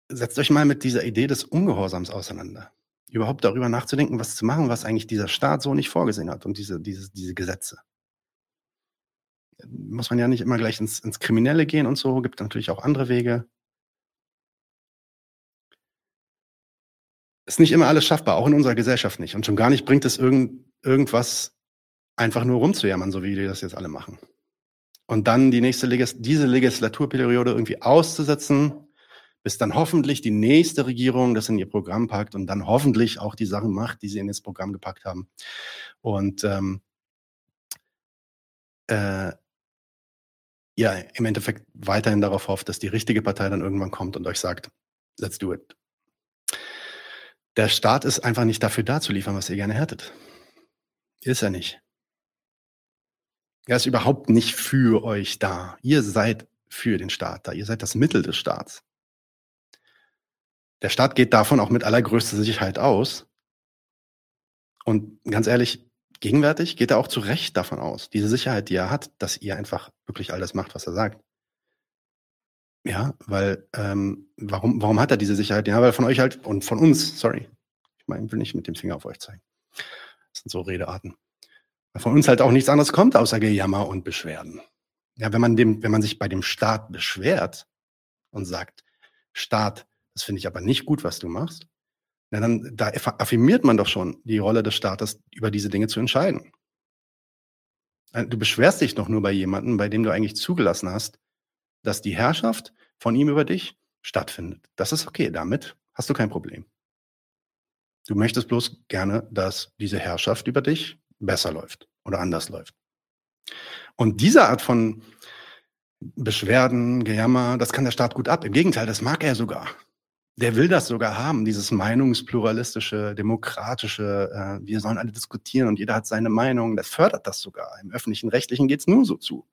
A: setzt euch mal mit dieser Idee des Ungehorsams auseinander. Überhaupt darüber nachzudenken, was zu machen, was eigentlich dieser Staat so nicht vorgesehen hat und diese, diese, diese Gesetze. Muss man ja nicht immer gleich ins, ins Kriminelle gehen und so, gibt natürlich auch andere Wege. Ist nicht immer alles schaffbar, auch in unserer Gesellschaft nicht. Und schon gar nicht bringt es irgend, irgendwas einfach nur rumzujammern, so wie die das jetzt alle machen. Und dann die nächste Legis diese Legislaturperiode irgendwie auszusetzen, bis dann hoffentlich die nächste Regierung das in ihr Programm packt und dann hoffentlich auch die Sachen macht, die sie in das Programm gepackt haben. Und ähm, äh, ja, im Endeffekt weiterhin darauf hofft, dass die richtige Partei dann irgendwann kommt und euch sagt, let's do it. Der Staat ist einfach nicht dafür da zu liefern, was ihr gerne hättet. Ist er nicht. Er ist überhaupt nicht für euch da. Ihr seid für den Staat da. Ihr seid das Mittel des Staats. Der Staat geht davon auch mit allergrößter Sicherheit aus. Und ganz ehrlich, gegenwärtig geht er auch zu Recht davon aus. Diese Sicherheit, die er hat, dass ihr einfach wirklich alles macht, was er sagt. Ja, weil, ähm, warum, warum hat er diese Sicherheit? Ja, weil von euch halt und von uns, sorry, ich meine, will nicht mit dem Finger auf euch zeigen. Das sind so Redearten. Weil von uns halt auch nichts anderes kommt, außer Gejammer und Beschwerden. Ja, wenn man dem, wenn man sich bei dem Staat beschwert und sagt, Staat, das finde ich aber nicht gut, was du machst. Na, dann da affirmiert man doch schon die Rolle des Staates, über diese Dinge zu entscheiden. Äh, du beschwerst dich doch nur bei jemandem, bei dem du eigentlich zugelassen hast, dass die Herrschaft von ihm über dich stattfindet. Das ist okay, damit hast du kein Problem. Du möchtest bloß gerne, dass diese Herrschaft über dich besser läuft oder anders läuft. Und diese Art von Beschwerden, Gejammer, das kann der Staat gut ab. Im Gegenteil, das mag er sogar. Der will das sogar haben, dieses meinungspluralistische, demokratische, äh, wir sollen alle diskutieren und jeder hat seine Meinung, das fördert das sogar. Im öffentlichen Rechtlichen geht's nur so zu.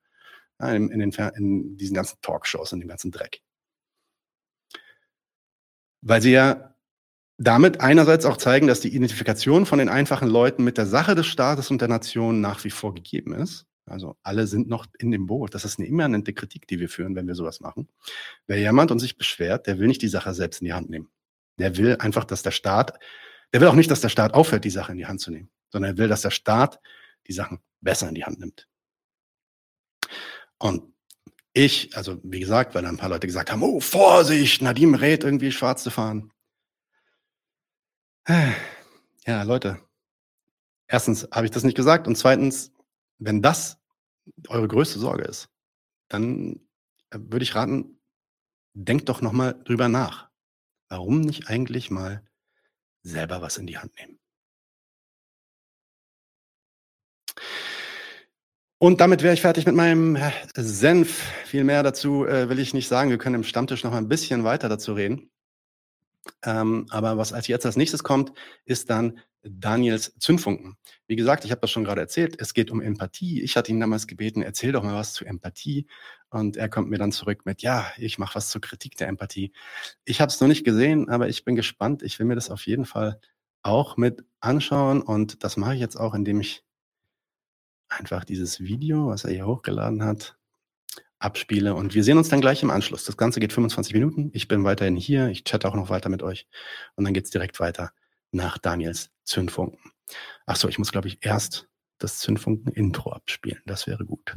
A: Ja, in, in, den, in diesen ganzen Talkshows, in dem ganzen Dreck. Weil sie ja damit einerseits auch zeigen, dass die Identifikation von den einfachen Leuten mit der Sache des Staates und der Nation nach wie vor gegeben ist. Also alle sind noch in dem Boot. Das ist eine immanente Kritik, die wir führen, wenn wir sowas machen. Wer jammert und sich beschwert, der will nicht die Sache selbst in die Hand nehmen. Der will einfach, dass der Staat, der will auch nicht, dass der Staat aufhört, die Sache in die Hand zu nehmen, sondern er will, dass der Staat die Sachen besser in die Hand nimmt. Und ich, also wie gesagt, weil ein paar Leute gesagt haben, oh, Vorsicht, Nadim rät irgendwie schwarz zu fahren. Ja, Leute. Erstens habe ich das nicht gesagt und zweitens, wenn das eure größte Sorge ist, dann äh, würde ich raten, denkt doch nochmal drüber nach. Warum nicht eigentlich mal selber was in die Hand nehmen? Und damit wäre ich fertig mit meinem äh, Senf. Viel mehr dazu äh, will ich nicht sagen. Wir können im Stammtisch noch mal ein bisschen weiter dazu reden. Ähm, aber was als jetzt als nächstes kommt, ist dann Daniels Zündfunken. Wie gesagt, ich habe das schon gerade erzählt, es geht um Empathie. Ich hatte ihn damals gebeten, erzähl doch mal was zu Empathie. Und er kommt mir dann zurück mit, ja, ich mache was zur Kritik der Empathie. Ich habe es noch nicht gesehen, aber ich bin gespannt. Ich will mir das auf jeden Fall auch mit anschauen. Und das mache ich jetzt auch, indem ich einfach dieses Video, was er hier hochgeladen hat, abspiele. Und wir sehen uns dann gleich im Anschluss. Das Ganze geht 25 Minuten. Ich bin weiterhin hier. Ich chatte auch noch weiter mit euch. Und dann geht's direkt weiter nach Daniels Zündfunken. Ach so, ich muss, glaube ich, erst das Zündfunken-Intro abspielen. Das wäre gut.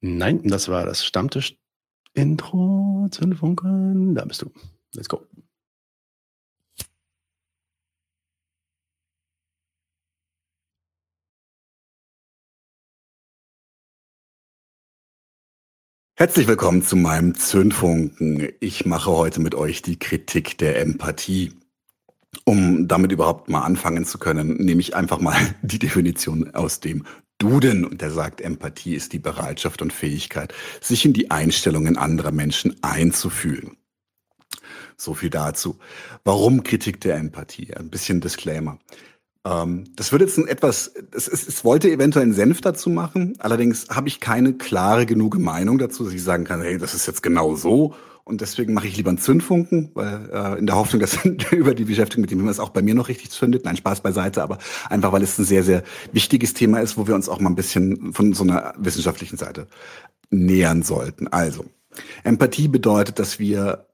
A: Nein, das war das Stammtisch-Intro. Zündfunken. Da bist du. Let's go.
D: Herzlich willkommen zu meinem Zündfunken. Ich mache heute mit euch die Kritik der Empathie. Um damit überhaupt mal anfangen zu können, nehme ich einfach mal die Definition aus dem Duden und der sagt, Empathie ist die Bereitschaft und Fähigkeit, sich in die Einstellungen anderer Menschen einzufühlen. So viel dazu. Warum Kritik der Empathie? Ein bisschen Disclaimer. Ähm, das würde jetzt ein etwas, es, es, es wollte eventuell einen Senf dazu machen, allerdings habe ich keine klare genug Meinung dazu, dass ich sagen kann, hey, das ist jetzt genau so und deswegen mache ich lieber einen Zündfunken, weil äh, in der Hoffnung, dass über die Beschäftigung mit dem Thema es auch bei mir noch richtig zündet. Nein, Spaß beiseite, aber einfach, weil es ein sehr, sehr wichtiges Thema ist, wo wir uns auch mal ein bisschen von so einer wissenschaftlichen Seite nähern sollten. Also, Empathie bedeutet, dass wir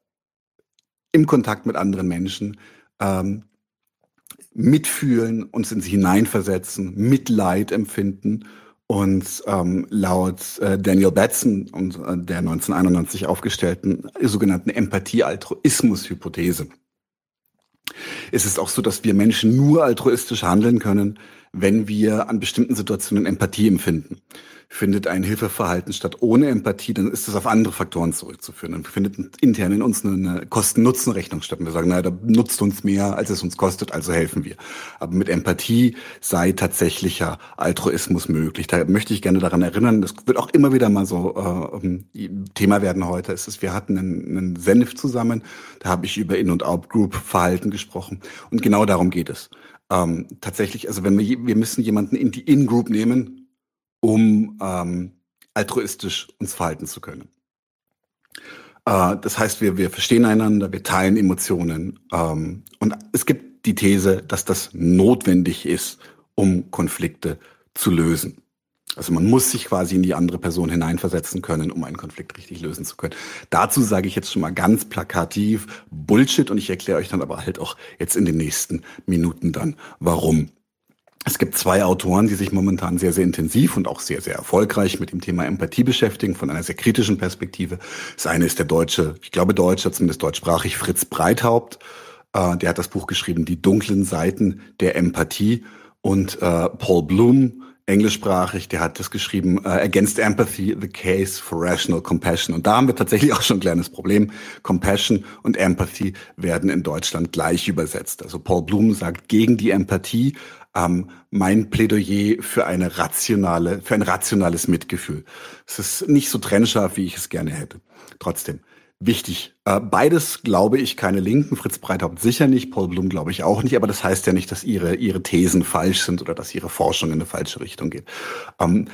D: im Kontakt mit anderen Menschen ähm, mitfühlen, uns in sie hineinversetzen, Mitleid empfinden und ähm, laut äh, Daniel Batson und äh, der 1991 aufgestellten sogenannten Empathie-Altruismus-Hypothese ist es auch so, dass wir Menschen nur altruistisch handeln können, wenn wir an bestimmten Situationen Empathie empfinden. Findet ein Hilfeverhalten statt ohne Empathie, dann ist das auf andere Faktoren zurückzuführen. Dann findet intern in uns eine Kosten-Nutzen-Rechnung statt. Und wir sagen, naja, da nutzt uns mehr, als es uns kostet, also helfen wir. Aber mit Empathie sei tatsächlicher Altruismus möglich. Da möchte ich gerne daran erinnern, das wird auch immer wieder mal so äh, Thema werden heute. Es ist, wir hatten einen, einen Senf zusammen, da habe ich über In- und Out-Group-Verhalten gesprochen. Und genau darum geht es. Ähm, tatsächlich, also wenn wir, wir müssen jemanden in die In-Group nehmen, um ähm, altruistisch uns verhalten zu können. Äh, das heißt, wir, wir verstehen einander, wir teilen Emotionen. Ähm, und es gibt die These, dass das notwendig ist, um Konflikte zu lösen. Also man muss sich quasi in die andere Person hineinversetzen können, um einen Konflikt richtig lösen zu können. Dazu sage ich jetzt schon mal ganz plakativ Bullshit und ich erkläre euch dann aber halt auch jetzt in den nächsten Minuten dann, warum. Es gibt zwei Autoren, die sich momentan sehr, sehr intensiv und auch sehr, sehr erfolgreich mit dem Thema Empathie beschäftigen, von einer sehr kritischen Perspektive. Das eine ist der deutsche, ich glaube deutscher, zumindest deutschsprachig, Fritz Breithaupt. Äh, der hat das Buch geschrieben, Die dunklen Seiten der Empathie. Und äh, Paul Bloom, englischsprachig, der hat das geschrieben, äh, Against Empathy, The Case for Rational Compassion. Und da haben wir tatsächlich auch schon ein kleines Problem. Compassion und Empathy werden in Deutschland gleich übersetzt. Also Paul Bloom sagt gegen die Empathie, ähm, mein Plädoyer für eine rationale, für ein rationales Mitgefühl. Es ist nicht so trennscharf, wie ich es gerne hätte. Trotzdem wichtig. Äh, beides glaube ich keine Linken. Fritz Breithaupt sicher nicht, Paul Blum glaube ich auch nicht. Aber das heißt ja nicht, dass ihre ihre Thesen falsch sind oder dass ihre Forschung in eine falsche Richtung geht. Ähm,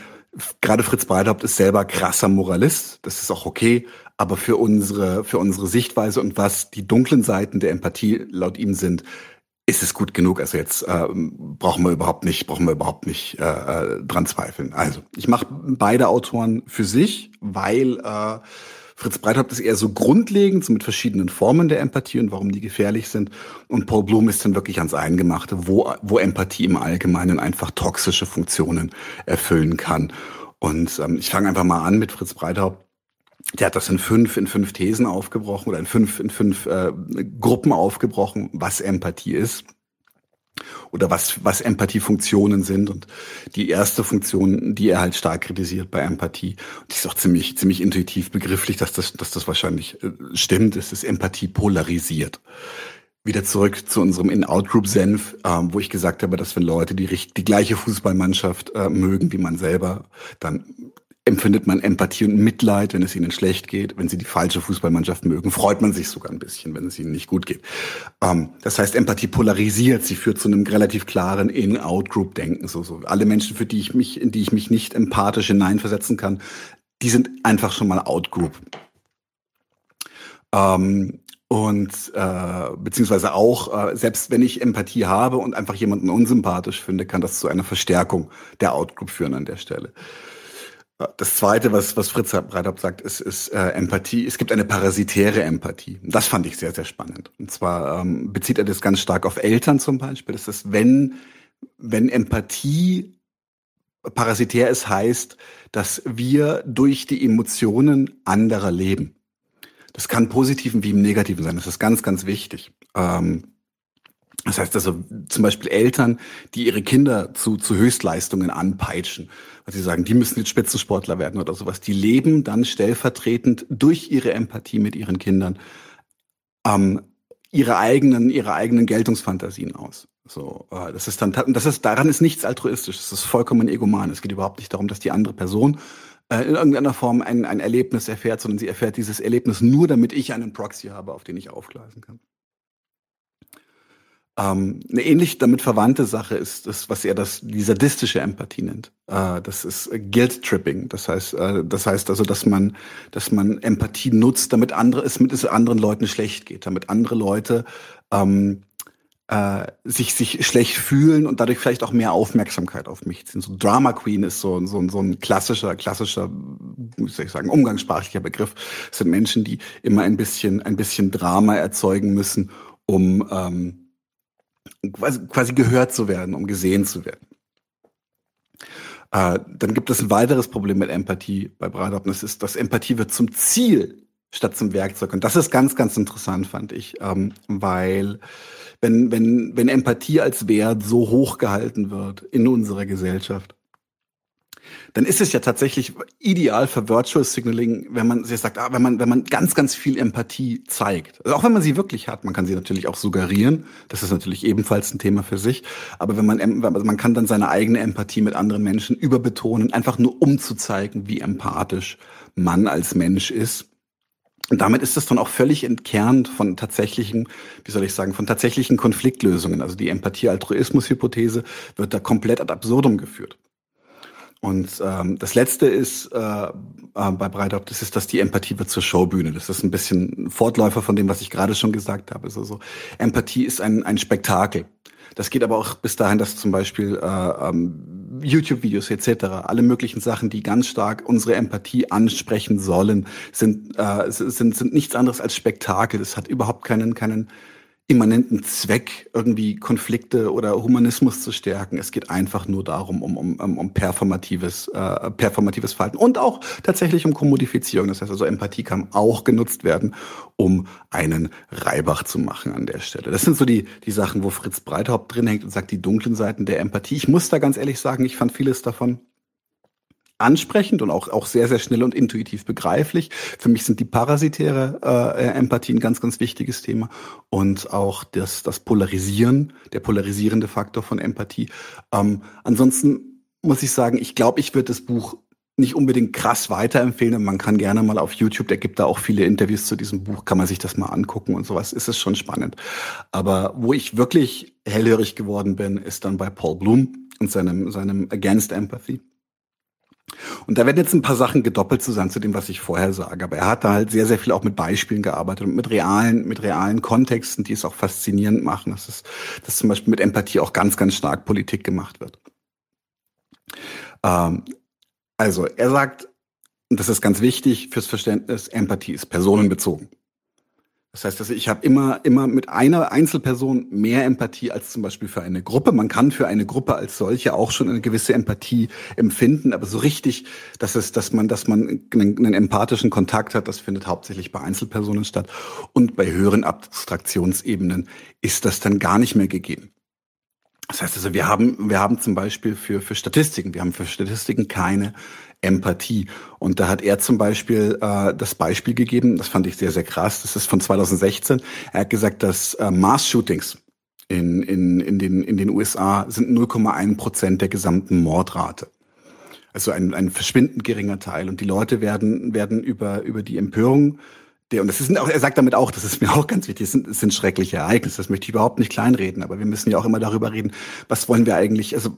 D: Gerade Fritz Breithaupt ist selber krasser Moralist. Das ist auch okay. Aber für unsere, für unsere Sichtweise und was die dunklen Seiten der Empathie laut ihm sind, ist es gut genug. Also jetzt äh, brauchen wir überhaupt nicht, brauchen wir überhaupt nicht äh, äh dran zweifeln. Also ich mache beide Autoren für sich, weil äh, Fritz Breithaupt ist eher so grundlegend, so mit verschiedenen Formen der Empathie und warum die gefährlich sind. Und Paul Bloom ist dann wirklich ans Eingemachte, wo, wo Empathie im Allgemeinen einfach toxische Funktionen erfüllen kann. Und ähm, ich fange einfach mal an mit Fritz Breithaupt der hat das in fünf, in fünf Thesen aufgebrochen oder in fünf, in fünf äh, Gruppen aufgebrochen, was Empathie ist oder was, was Empathiefunktionen sind. Und die erste Funktion, die er halt stark kritisiert bei Empathie, die ist auch ziemlich, ziemlich intuitiv begrifflich, dass das, dass das wahrscheinlich äh, stimmt, ist, ist Empathie polarisiert. Wieder zurück zu unserem In-Out-Group-Senf, ähm, wo ich gesagt habe, dass wenn Leute die, die gleiche Fußballmannschaft äh, mögen wie man selber, dann empfindet man Empathie und Mitleid, wenn es ihnen schlecht geht. Wenn sie die falsche Fußballmannschaft mögen, freut man sich sogar ein bisschen, wenn es ihnen nicht gut geht. Ähm, das heißt, Empathie polarisiert, sie führt zu einem relativ klaren In-Out-Group-Denken. So, so. Alle Menschen, für die ich mich, in die ich mich nicht empathisch hineinversetzen kann, die sind einfach schon mal Out-Group. Ähm, und äh, beziehungsweise auch, äh, selbst wenn ich Empathie habe und einfach jemanden unsympathisch finde, kann das zu einer Verstärkung der Outgroup führen an der Stelle. Das Zweite, was, was Fritz Breithaupt sagt, ist, ist äh, Empathie. Es gibt eine parasitäre Empathie. Das fand ich sehr, sehr spannend. Und zwar ähm, bezieht er das ganz stark auf Eltern zum Beispiel. Das ist, wenn, wenn Empathie parasitär ist, heißt, dass wir durch die Emotionen anderer leben. Das kann positiven wie im negativen sein. Das ist ganz, ganz wichtig. Ähm, das heißt also zum Beispiel Eltern, die ihre Kinder zu, zu Höchstleistungen anpeitschen, weil sie sagen, die müssen jetzt Spitzensportler werden oder sowas. Die leben dann stellvertretend durch ihre Empathie mit ihren Kindern ähm, ihre eigenen, ihre eigenen Geltungsfantasien aus. So, äh, das ist dann, das ist, daran ist nichts altruistisch. Das ist vollkommen egoman. Es geht überhaupt nicht darum, dass die andere Person äh, in irgendeiner Form ein, ein Erlebnis erfährt, sondern sie erfährt dieses Erlebnis nur, damit ich einen Proxy habe, auf den ich aufgleisen kann. Ähm, eine ähnlich damit verwandte Sache ist das, was er das die sadistische Empathie nennt. Äh, das ist Guilt Tripping. Das heißt, äh, das heißt also, dass man, dass man Empathie nutzt, damit andere es mit es anderen Leuten schlecht geht, damit andere Leute ähm, äh, sich, sich schlecht fühlen und dadurch vielleicht auch mehr Aufmerksamkeit auf mich ziehen. So Drama Queen ist so, so, so ein klassischer, klassischer, soll ich sagen, umgangssprachlicher Begriff. Das sind Menschen, die immer ein bisschen, ein bisschen Drama erzeugen müssen, um ähm, quasi, gehört zu werden, um gesehen zu werden. Äh, dann gibt es ein weiteres Problem mit Empathie bei Bradop, das ist, dass Empathie wird zum Ziel statt zum Werkzeug. Und das ist ganz, ganz interessant, fand ich, ähm, weil wenn, wenn, wenn Empathie als Wert so hoch gehalten wird in unserer Gesellschaft, dann ist es ja tatsächlich ideal für Virtual Signaling, wenn man sich sagt, ah, wenn man, wenn man ganz, ganz viel Empathie zeigt. Also auch wenn man sie wirklich hat, man kann sie natürlich auch suggerieren. Das ist natürlich ebenfalls ein Thema für sich. Aber wenn man, also man kann dann seine eigene Empathie mit anderen Menschen überbetonen, einfach nur um zu zeigen, wie empathisch man als Mensch ist. Und damit ist es dann auch völlig entkernt von tatsächlichen, wie soll ich sagen, von tatsächlichen Konfliktlösungen. Also die Empathie-Altruismus-Hypothese wird da komplett ad absurdum geführt. Und ähm, das Letzte ist äh, äh, bei Breithaupt, das ist, dass die Empathie wird zur Showbühne. Das ist ein bisschen Fortläufer von dem, was ich gerade schon gesagt habe. Also so, Empathie ist ein, ein Spektakel. Das geht aber auch bis dahin, dass zum Beispiel äh, ähm, YouTube-Videos etc., alle möglichen Sachen, die ganz stark unsere Empathie ansprechen sollen, sind, äh, sind, sind nichts anderes als Spektakel. Das hat überhaupt keinen, keinen immanenten Zweck, irgendwie Konflikte oder Humanismus zu stärken. Es geht einfach nur darum, um, um, um performatives, äh, performatives Verhalten und auch tatsächlich um Kommodifizierung. Das heißt also, Empathie kann auch genutzt werden, um einen Reibach zu machen an der Stelle. Das sind so die, die Sachen, wo Fritz Breithaupt drin hängt und sagt, die dunklen Seiten der Empathie. Ich muss da ganz ehrlich sagen, ich fand vieles davon ansprechend und auch, auch sehr, sehr schnell und intuitiv begreiflich. Für mich sind die parasitäre äh, Empathie ein ganz, ganz wichtiges Thema und auch das, das Polarisieren, der polarisierende Faktor von Empathie. Ähm, ansonsten muss ich sagen, ich glaube, ich würde das Buch nicht unbedingt krass weiterempfehlen. Man kann gerne mal auf YouTube, der gibt da auch viele Interviews zu diesem Buch, kann man sich das mal angucken und sowas. Ist es schon spannend. Aber wo ich wirklich hellhörig geworden bin, ist dann bei Paul Bloom und seinem, seinem Against Empathy. Und da werden jetzt ein paar Sachen gedoppelt zu sein zu dem, was ich vorher sage. Aber er hat da halt sehr, sehr viel auch mit Beispielen gearbeitet und mit realen, mit realen Kontexten, die es auch faszinierend machen, dass es, dass zum Beispiel mit Empathie auch ganz, ganz stark Politik gemacht wird. Ähm, also, er sagt, und das ist ganz wichtig fürs Verständnis, Empathie ist personenbezogen. Das heißt, also ich habe immer, immer mit einer Einzelperson mehr Empathie als zum Beispiel für eine Gruppe. Man kann für eine Gruppe als solche auch schon eine gewisse Empathie empfinden, aber so richtig, dass es, dass man, dass man einen, einen empathischen Kontakt hat, das findet hauptsächlich bei Einzelpersonen statt. Und bei höheren Abstraktionsebenen ist das dann gar nicht mehr gegeben. Das heißt also, wir haben, wir haben zum Beispiel für, für Statistiken, wir haben für Statistiken keine Empathie. Und da hat er zum Beispiel äh, das Beispiel gegeben, das fand ich sehr, sehr krass, das ist von 2016. Er hat gesagt, dass äh, Mass-Shootings in, in, in, den, in den USA sind 0,1 Prozent der gesamten Mordrate. Also ein, ein verschwindend geringer Teil. Und die Leute werden, werden über, über die Empörung der, und das ist auch, er sagt damit auch, das ist mir auch ganz wichtig, es sind, sind schreckliche Ereignisse, das möchte ich überhaupt nicht kleinreden, aber wir müssen ja auch immer darüber reden, was wollen wir eigentlich, also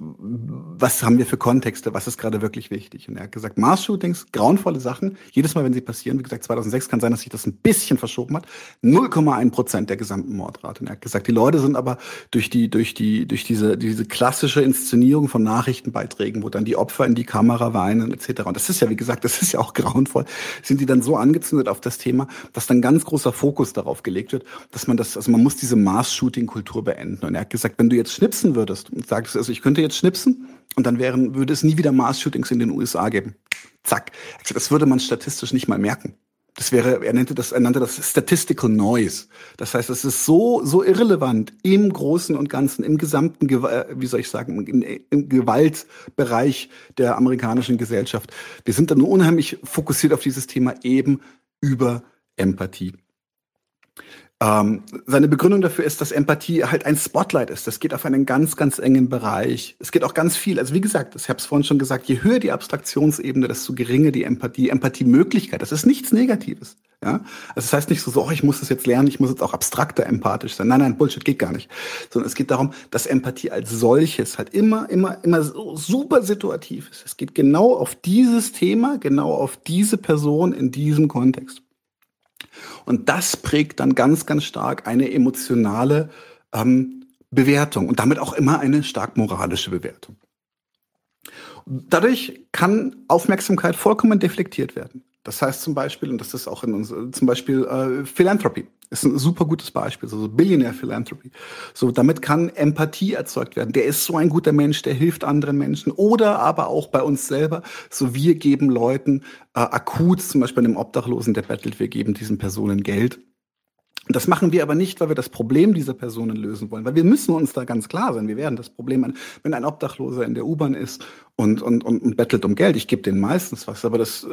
D: was haben wir für Kontexte, was ist gerade wirklich wichtig. Und er hat gesagt, Mars-Shootings, grauenvolle Sachen, jedes Mal, wenn sie passieren, wie gesagt, 2006 kann sein, dass sich das ein bisschen verschoben hat, 0,1 Prozent der gesamten Mordrate. Und er hat gesagt, die Leute sind aber durch die, durch die, durch diese, diese klassische Inszenierung von Nachrichtenbeiträgen, wo dann die Opfer in die Kamera weinen, etc. Und das ist ja, wie gesagt, das ist ja auch grauenvoll, sind die dann so angezündet auf das Thema, dass dann ganz großer Fokus darauf gelegt wird, dass man das, also man muss diese Mass-Shooting-Kultur beenden. Und er hat gesagt, wenn du jetzt schnipsen würdest und sagst, also ich könnte jetzt schnipsen und dann wären, würde es nie wieder Mass-Shootings in den USA geben. Zack. Das würde man statistisch nicht mal merken. Das wäre, er nannte das, er nannte das Statistical Noise. Das heißt, es ist so, so irrelevant im Großen und Ganzen, im gesamten, äh, wie soll ich sagen, im Gewaltbereich der amerikanischen Gesellschaft. Wir sind dann unheimlich fokussiert auf dieses Thema eben über Empathie. Ähm, seine Begründung dafür ist, dass Empathie halt ein Spotlight ist. Das geht auf einen ganz, ganz engen Bereich. Es geht auch ganz viel. Also wie gesagt, ich habe es vorhin schon gesagt, je höher die Abstraktionsebene, desto geringer die Empathie, Empathiemöglichkeit. Das ist nichts Negatives. Ja, also das heißt nicht so, so, oh, ich muss das jetzt lernen, ich muss jetzt auch abstrakter empathisch sein. Nein, nein, Bullshit geht gar nicht. Sondern es geht darum, dass Empathie als solches halt immer, immer, immer so super situativ ist. Es geht genau auf dieses Thema, genau auf diese Person in diesem Kontext. Und das prägt dann ganz, ganz stark eine emotionale ähm, Bewertung und damit auch immer eine stark moralische Bewertung. Dadurch kann Aufmerksamkeit vollkommen deflektiert werden. Das heißt zum Beispiel, und das ist auch in uns, zum Beispiel äh, Philanthropy ist ein super gutes Beispiel, also Billionaire Philanthropy. So, damit kann Empathie erzeugt werden. Der ist so ein guter Mensch, der hilft anderen Menschen oder aber auch bei uns selber. So, wir geben Leuten äh, akut, zum Beispiel einem Obdachlosen, der bettelt, wir geben diesen Personen Geld. Das machen wir aber nicht, weil wir das Problem dieser Personen lösen wollen, weil wir müssen uns da ganz klar sein. Wir werden das Problem, wenn ein Obdachloser in der U-Bahn ist und, und, und, und bettelt um Geld, ich gebe denen meistens was, aber das, äh,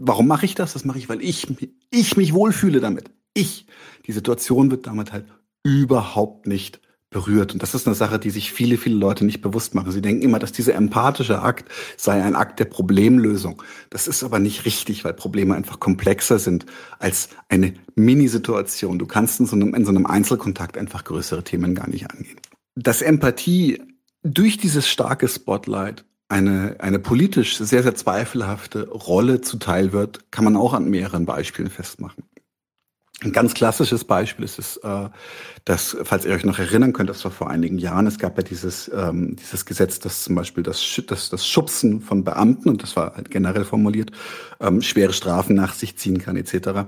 D: warum mache ich das? Das mache ich, weil ich, ich mich wohlfühle damit. Ich. Die Situation wird damit halt überhaupt nicht berührt. Und das ist eine Sache, die sich viele, viele Leute nicht bewusst machen. Sie denken immer, dass dieser empathische Akt sei ein Akt der Problemlösung. Das ist aber nicht richtig, weil Probleme einfach komplexer sind als eine Minisituation. Du kannst in so einem, in so einem Einzelkontakt einfach größere Themen gar nicht angehen. Dass Empathie durch dieses starke Spotlight eine, eine politisch sehr, sehr zweifelhafte Rolle zuteil wird, kann man auch an mehreren Beispielen festmachen. Ein ganz klassisches Beispiel ist es, äh, dass, falls ihr euch noch erinnern könnt, das war vor einigen Jahren, es gab ja dieses, ähm, dieses Gesetz, das zum Beispiel das, das, das Schubsen von Beamten, und das war halt generell formuliert, ähm, schwere Strafen nach sich ziehen kann, etc.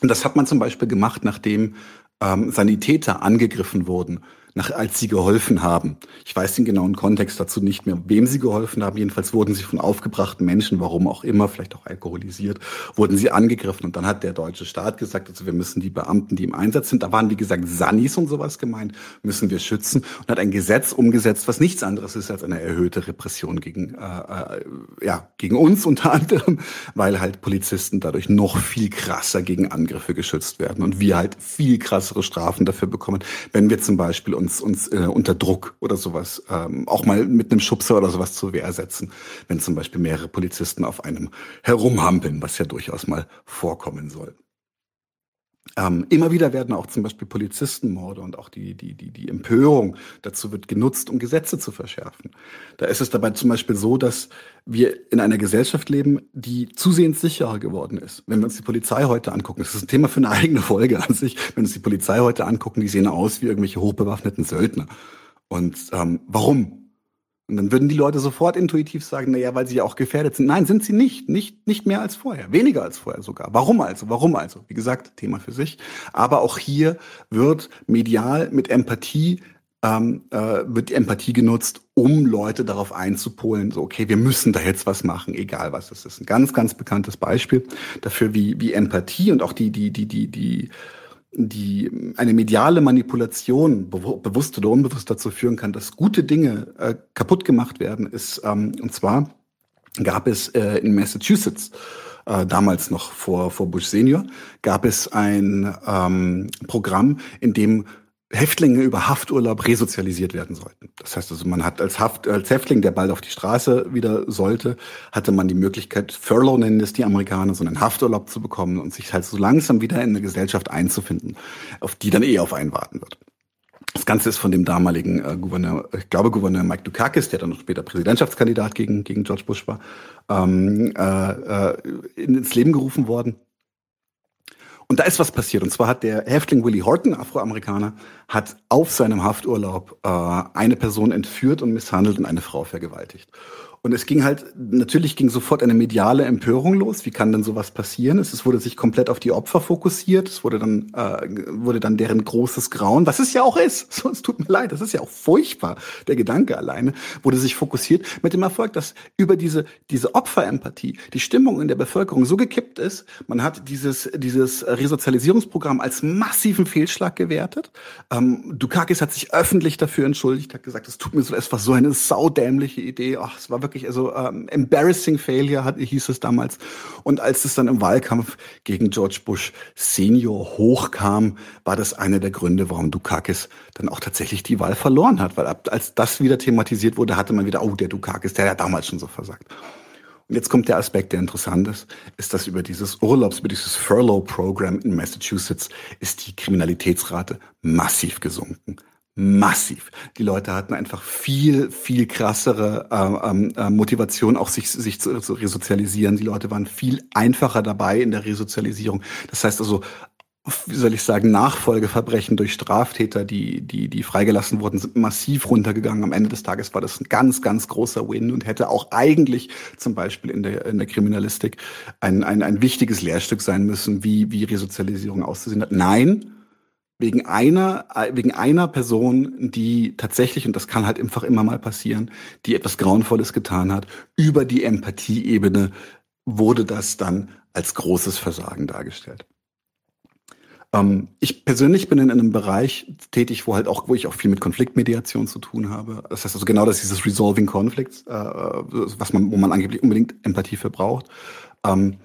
D: Und das hat man zum Beispiel gemacht, nachdem ähm, Sanitäter angegriffen wurden nach, als sie geholfen haben. Ich weiß den genauen Kontext dazu nicht mehr, wem sie geholfen haben. Jedenfalls wurden sie von aufgebrachten Menschen, warum auch immer, vielleicht auch alkoholisiert, wurden sie angegriffen. Und dann hat der deutsche Staat gesagt, also wir müssen die Beamten, die im Einsatz sind, da waren wie gesagt Sannis und sowas gemeint, müssen wir schützen und hat ein Gesetz umgesetzt, was nichts anderes ist als eine erhöhte Repression gegen, äh, äh, ja, gegen uns unter anderem, weil halt Polizisten dadurch noch viel krasser gegen Angriffe geschützt werden und wir halt viel krassere Strafen dafür bekommen, wenn wir zum Beispiel uns, uns äh, unter Druck oder sowas ähm, auch mal mit einem Schubser oder sowas zur Wehr setzen, wenn zum Beispiel mehrere Polizisten auf einem herumhampeln, was ja durchaus mal vorkommen soll. Ähm, immer wieder werden auch zum Beispiel Polizistenmorde und auch die, die, die, die Empörung dazu wird genutzt, um Gesetze zu verschärfen. Da ist es dabei zum Beispiel so, dass wir in einer Gesellschaft leben, die zusehends sicherer geworden ist. Wenn wir uns die Polizei heute angucken, das ist ein Thema für eine eigene Folge an sich, wenn wir uns die Polizei heute angucken, die sehen aus wie irgendwelche hochbewaffneten Söldner. Und ähm, warum? Und dann würden die Leute sofort intuitiv sagen, naja, weil sie ja auch gefährdet sind. Nein, sind sie nicht. Nicht, nicht mehr als vorher. Weniger als vorher sogar. Warum also? Warum also? Wie gesagt, Thema für sich. Aber auch hier wird medial mit Empathie ähm, äh, wird Empathie genutzt, um Leute darauf einzupolen, so okay, wir müssen da jetzt was machen, egal was es ist. Ein ganz, ganz bekanntes Beispiel dafür, wie, wie Empathie und auch die, die, die, die, die die eine mediale Manipulation bewusst oder unbewusst dazu führen kann, dass gute Dinge äh, kaputt gemacht werden, ist ähm, und zwar gab es äh, in Massachusetts äh, damals noch vor vor Bush Senior gab es ein ähm, Programm, in dem Häftlinge über Hafturlaub resozialisiert werden sollten. Das heißt also, man hat als Haft, als Häftling, der bald auf die Straße wieder sollte, hatte man die Möglichkeit, Furlough nennen es die Amerikaner, so einen Hafturlaub zu bekommen und sich halt so langsam wieder in eine Gesellschaft einzufinden, auf die dann eh auf einen warten wird. Das Ganze ist von dem damaligen äh, Gouverneur, ich glaube Gouverneur Mike Dukakis, der dann später Präsidentschaftskandidat gegen, gegen George Bush war, ähm, äh, äh, ins Leben gerufen worden. Und da ist was passiert. Und zwar hat der Häftling Willie Horton, Afroamerikaner, hat auf seinem Hafturlaub äh, eine Person entführt und misshandelt und eine Frau vergewaltigt. Und es ging halt, natürlich ging sofort eine mediale Empörung los. Wie kann denn sowas passieren? Es wurde sich komplett auf die Opfer fokussiert. Es wurde dann, äh, wurde dann deren großes Grauen, was es ja auch ist. So, es tut mir leid, das ist ja auch furchtbar. Der Gedanke alleine wurde sich fokussiert mit dem Erfolg, dass über diese, diese Opferempathie die Stimmung in der Bevölkerung so gekippt ist. Man hat dieses, dieses Resozialisierungsprogramm als massiven Fehlschlag gewertet. Ähm, Dukakis hat sich öffentlich dafür entschuldigt, hat gesagt, es tut mir so, es war so eine saudämliche Idee. Ach, es war wirklich wirklich, also ähm, embarrassing failure hat, hieß es damals. Und als es dann im Wahlkampf gegen George Bush Senior hochkam, war das einer der Gründe, warum Dukakis dann auch tatsächlich die Wahl verloren hat. Weil ab, als das wieder thematisiert wurde, hatte man wieder, oh, der Dukakis, der hat damals schon so versagt. Und jetzt kommt der Aspekt, der interessant ist, ist, dass über dieses Urlaubs, über dieses Furlough-Programm in Massachusetts ist die Kriminalitätsrate massiv gesunken massiv. Die Leute hatten einfach viel, viel krassere äh, äh, Motivation, auch sich, sich zu, zu resozialisieren. Die Leute waren viel einfacher dabei in der Resozialisierung. Das heißt also, wie soll ich sagen, Nachfolgeverbrechen durch Straftäter, die, die, die freigelassen wurden, sind massiv runtergegangen. Am Ende des Tages war das ein ganz, ganz großer Win und hätte auch eigentlich zum Beispiel in der, in der Kriminalistik ein, ein, ein wichtiges Lehrstück sein müssen, wie, wie Resozialisierung auszusehen hat. Nein, wegen einer, wegen einer Person, die tatsächlich, und das kann halt einfach immer mal passieren, die etwas Grauenvolles getan hat, über die Empathieebene wurde das dann als großes Versagen dargestellt. Ähm, ich persönlich bin in einem Bereich tätig, wo halt auch, wo ich auch viel mit Konfliktmediation zu tun habe. Das heißt also genau, dass dieses Resolving Conflicts, äh, was man, wo man angeblich unbedingt Empathie für braucht. Ähm,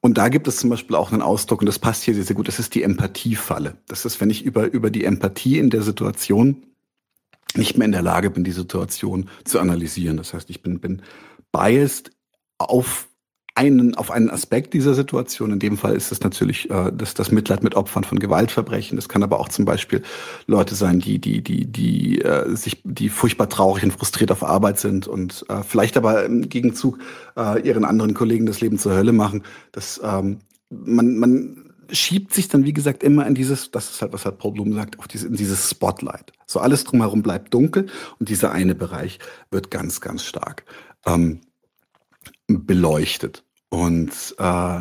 D: und da gibt es zum Beispiel auch einen Ausdruck, und das passt hier sehr, sehr gut, das ist die Empathiefalle. Das ist, wenn ich über, über die Empathie in der Situation nicht mehr in der Lage bin, die Situation zu analysieren. Das heißt, ich bin, bin biased auf einen, auf einen Aspekt dieser Situation. In dem Fall ist es natürlich äh, das, das Mitleid mit Opfern von Gewaltverbrechen. Das kann aber auch zum Beispiel Leute sein, die, die, die, die äh, sich, die furchtbar traurig und frustriert auf Arbeit sind und äh, vielleicht aber im Gegenzug äh, ihren anderen Kollegen das Leben zur Hölle machen. Das ähm, man, man schiebt sich dann, wie gesagt, immer in dieses, das ist halt, was halt Paul Bloom sagt, auf diese, in dieses Spotlight. So alles drumherum bleibt dunkel und dieser eine Bereich wird ganz, ganz stark ähm, beleuchtet. Und äh,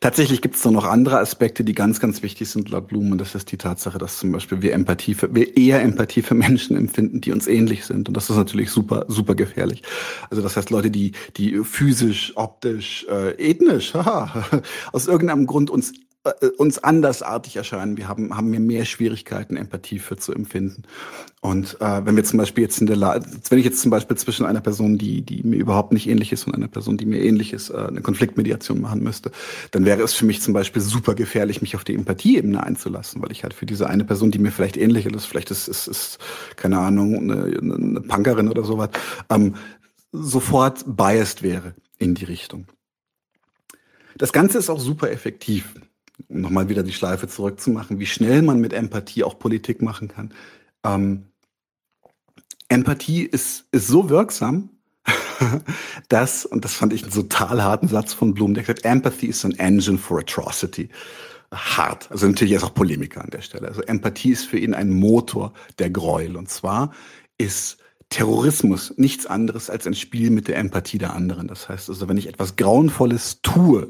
D: tatsächlich gibt es noch andere Aspekte, die ganz, ganz wichtig sind laut Blumen. Und das ist die Tatsache, dass zum Beispiel wir Empathie für, wir eher Empathie für Menschen empfinden, die uns ähnlich sind. Und das ist natürlich super, super gefährlich. Also das heißt, Leute, die, die physisch, optisch, äh, ethnisch, haha, aus irgendeinem Grund uns uns andersartig erscheinen. Wir haben, haben wir mehr Schwierigkeiten, Empathie für zu empfinden. Und äh, wenn wir zum Beispiel jetzt in der La wenn ich jetzt zum Beispiel zwischen einer Person, die, die mir überhaupt nicht ähnlich ist und einer Person, die mir ähnlich ist, äh, eine Konfliktmediation machen müsste, dann wäre es für mich zum Beispiel super gefährlich, mich auf die Empathieebene einzulassen, weil ich halt für diese eine Person, die mir vielleicht ähnlich ist, vielleicht ist, ist, ist keine Ahnung, eine, eine Punkerin oder sowas, ähm, sofort biased wäre in die Richtung. Das Ganze ist auch super effektiv um nochmal wieder die Schleife zurückzumachen, wie schnell man mit Empathie auch Politik machen kann. Ähm, Empathie ist, ist so wirksam, dass, und das fand ich einen total harten Satz von Blum, der gesagt, Empathy is an engine for atrocity. Hart. Also natürlich ist auch Polemiker an der Stelle. Also Empathie ist für ihn ein Motor der Gräuel. Und zwar ist Terrorismus nichts anderes als ein Spiel mit der Empathie der anderen. Das heißt also, wenn ich etwas Grauenvolles tue,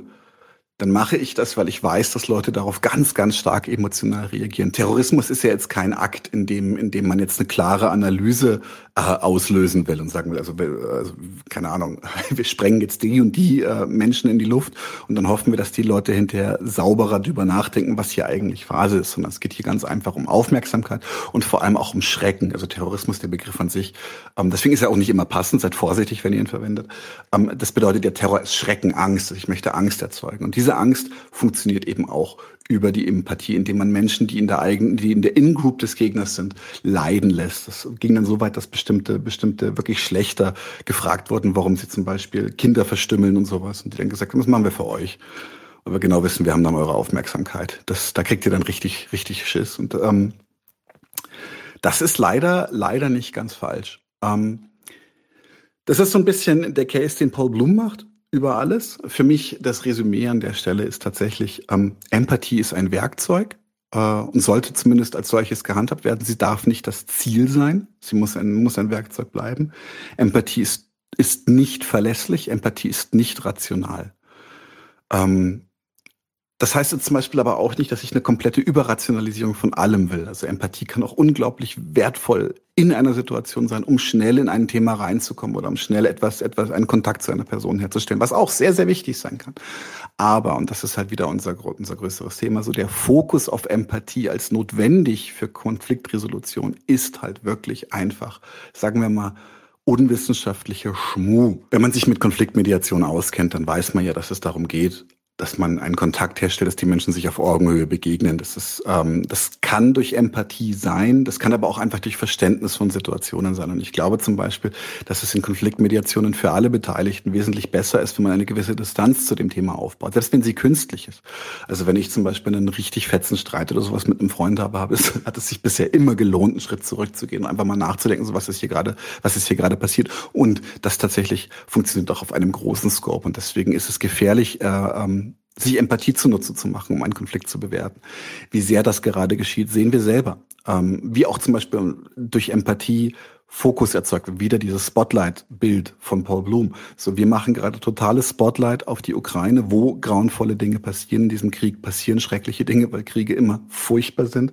D: dann mache ich das, weil ich weiß, dass Leute darauf ganz, ganz stark emotional reagieren. Terrorismus ist ja jetzt kein Akt, in dem, in dem man jetzt eine klare Analyse äh, auslösen will und sagen will, also, also keine Ahnung, wir sprengen jetzt die und die äh, Menschen in die Luft und dann hoffen wir, dass die Leute hinterher sauberer drüber nachdenken, was hier eigentlich Phase ist. Sondern es geht hier ganz einfach um Aufmerksamkeit und vor allem auch um Schrecken. Also Terrorismus, der Begriff an sich. Ähm, deswegen ist er auch nicht immer passend. Seid vorsichtig, wenn ihr ihn verwendet. Ähm, das bedeutet, der Terror ist Schrecken, Angst. Ich möchte Angst erzeugen. Und diese diese Angst funktioniert eben auch über die Empathie, indem man Menschen, die in der eigenen, die in der In-Group des Gegners sind, leiden lässt. Das ging dann so weit, dass bestimmte, bestimmte wirklich schlechter gefragt wurden, warum sie zum Beispiel Kinder verstümmeln und sowas. Und die dann gesagt haben, das machen wir für euch. Aber wir genau wissen, wir haben dann eure Aufmerksamkeit. Das, da kriegt ihr dann richtig, richtig Schiss. Und ähm, das ist leider, leider nicht ganz falsch. Ähm, das ist so ein bisschen der Case, den Paul Bloom macht über alles. Für mich das Resümee an der Stelle ist tatsächlich, ähm, Empathie ist ein Werkzeug äh, und sollte zumindest als solches gehandhabt werden. Sie darf nicht das Ziel sein. Sie muss ein, muss ein Werkzeug bleiben. Empathie ist, ist nicht verlässlich. Empathie ist nicht rational. Ähm, das heißt jetzt zum Beispiel aber auch nicht, dass ich eine komplette Überrationalisierung von allem will. Also Empathie kann auch unglaublich wertvoll in einer Situation sein, um schnell in ein Thema reinzukommen oder um schnell etwas, etwas, einen Kontakt zu einer Person herzustellen, was auch sehr, sehr wichtig sein kann. Aber, und das ist halt wieder unser, unser größeres Thema, so der Fokus auf Empathie als notwendig für Konfliktresolution ist halt wirklich einfach, sagen wir mal, unwissenschaftlicher Schmuh. Wenn man sich mit Konfliktmediation auskennt, dann weiß man ja, dass es darum geht, dass man einen Kontakt herstellt, dass die Menschen sich auf Augenhöhe begegnen. Das ist, ähm, das kann durch Empathie sein, das kann aber auch einfach durch Verständnis von Situationen sein. Und ich glaube zum Beispiel, dass es in Konfliktmediationen für alle Beteiligten wesentlich besser ist, wenn man eine gewisse Distanz zu dem Thema aufbaut, selbst wenn sie künstlich ist. Also wenn ich zum Beispiel einen richtig fetzen Streit oder sowas mit einem Freund habe, habe es, hat es sich bisher immer gelohnt, einen Schritt zurückzugehen und einfach mal nachzudenken, so was ist hier gerade, was ist hier gerade passiert. Und das tatsächlich funktioniert auch auf einem großen Scope. Und deswegen ist es gefährlich, äh, ähm, sich Empathie zunutze zu machen, um einen Konflikt zu bewerten. Wie sehr das gerade geschieht, sehen wir selber. Ähm, wie auch zum Beispiel durch Empathie Fokus erzeugt wird. Wieder dieses Spotlight-Bild von Paul Bloom. So, wir machen gerade totales Spotlight auf die Ukraine, wo grauenvolle Dinge passieren in diesem Krieg, passieren schreckliche Dinge, weil Kriege immer furchtbar sind.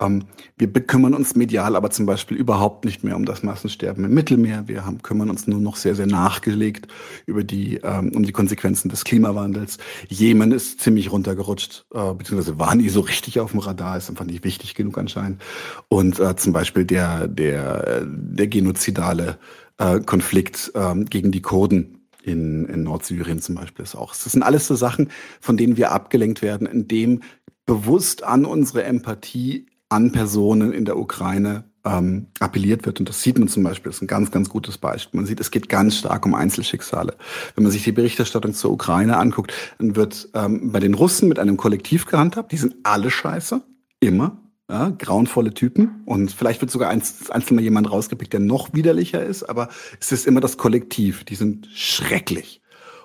D: Ähm, wir bekümmern uns medial aber zum Beispiel überhaupt nicht mehr um das Massensterben im Mittelmeer. Wir haben, kümmern uns nur noch sehr, sehr nachgelegt über die, ähm, um die Konsequenzen des Klimawandels. Jemen ist ziemlich runtergerutscht, äh, beziehungsweise war nie so richtig auf dem Radar, ist einfach nicht wichtig genug anscheinend. Und äh, zum Beispiel der, der, der genozidale äh, Konflikt äh, gegen die Kurden in, in Nordsyrien zum Beispiel ist auch. Das sind alles so Sachen, von denen wir abgelenkt werden, indem bewusst an unsere Empathie an Personen in der Ukraine ähm, appelliert wird. Und das sieht man zum Beispiel, das ist ein ganz, ganz gutes Beispiel. Man sieht, es geht ganz stark um Einzelschicksale. Wenn man sich die Berichterstattung zur Ukraine anguckt, dann wird ähm, bei den Russen mit einem Kollektiv gehandhabt. Die sind alle scheiße, immer. Ja, grauenvolle Typen. Und vielleicht wird sogar einzeln mal jemand rausgepickt, der noch widerlicher ist, aber es ist immer das Kollektiv. Die sind schrecklich.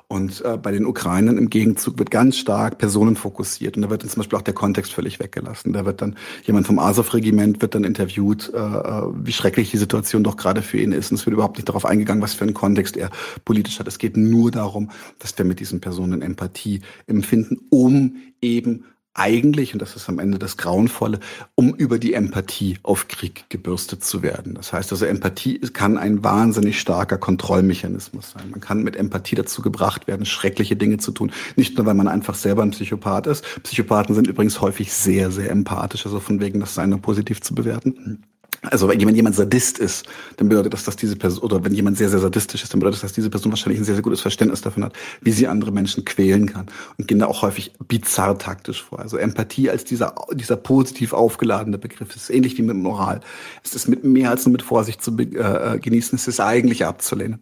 D: Und äh, bei den Ukrainern im Gegenzug wird ganz stark Personen fokussiert. Und da wird dann zum Beispiel auch der Kontext völlig weggelassen. Da wird dann jemand vom Azov-Regiment wird dann interviewt, äh, äh, wie schrecklich die Situation doch gerade für ihn ist. Und es wird überhaupt nicht darauf eingegangen, was für einen Kontext er politisch hat. Es geht nur darum, dass wir mit diesen Personen Empathie empfinden, um eben eigentlich, und das ist am Ende das Grauenvolle, um über die Empathie auf Krieg gebürstet zu werden. Das heißt also, Empathie kann ein wahnsinnig starker Kontrollmechanismus sein. Man kann mit Empathie dazu gebracht werden, schreckliche Dinge zu tun. Nicht nur, weil man einfach selber ein Psychopath ist. Psychopathen sind übrigens häufig sehr, sehr empathisch, also von wegen das Sein nur positiv zu bewerten. Also wenn jemand Sadist ist, dann bedeutet das, dass diese Person, oder wenn jemand sehr, sehr sadistisch ist, dann bedeutet das, dass diese Person wahrscheinlich ein sehr, sehr gutes Verständnis davon hat, wie sie andere Menschen quälen kann. Und gehen da auch häufig bizarr taktisch vor. Also Empathie als dieser, dieser positiv aufgeladene Begriff ist ähnlich wie mit Moral. Es ist mit mehr als nur mit Vorsicht zu äh, genießen, es ist eigentlich abzulehnen.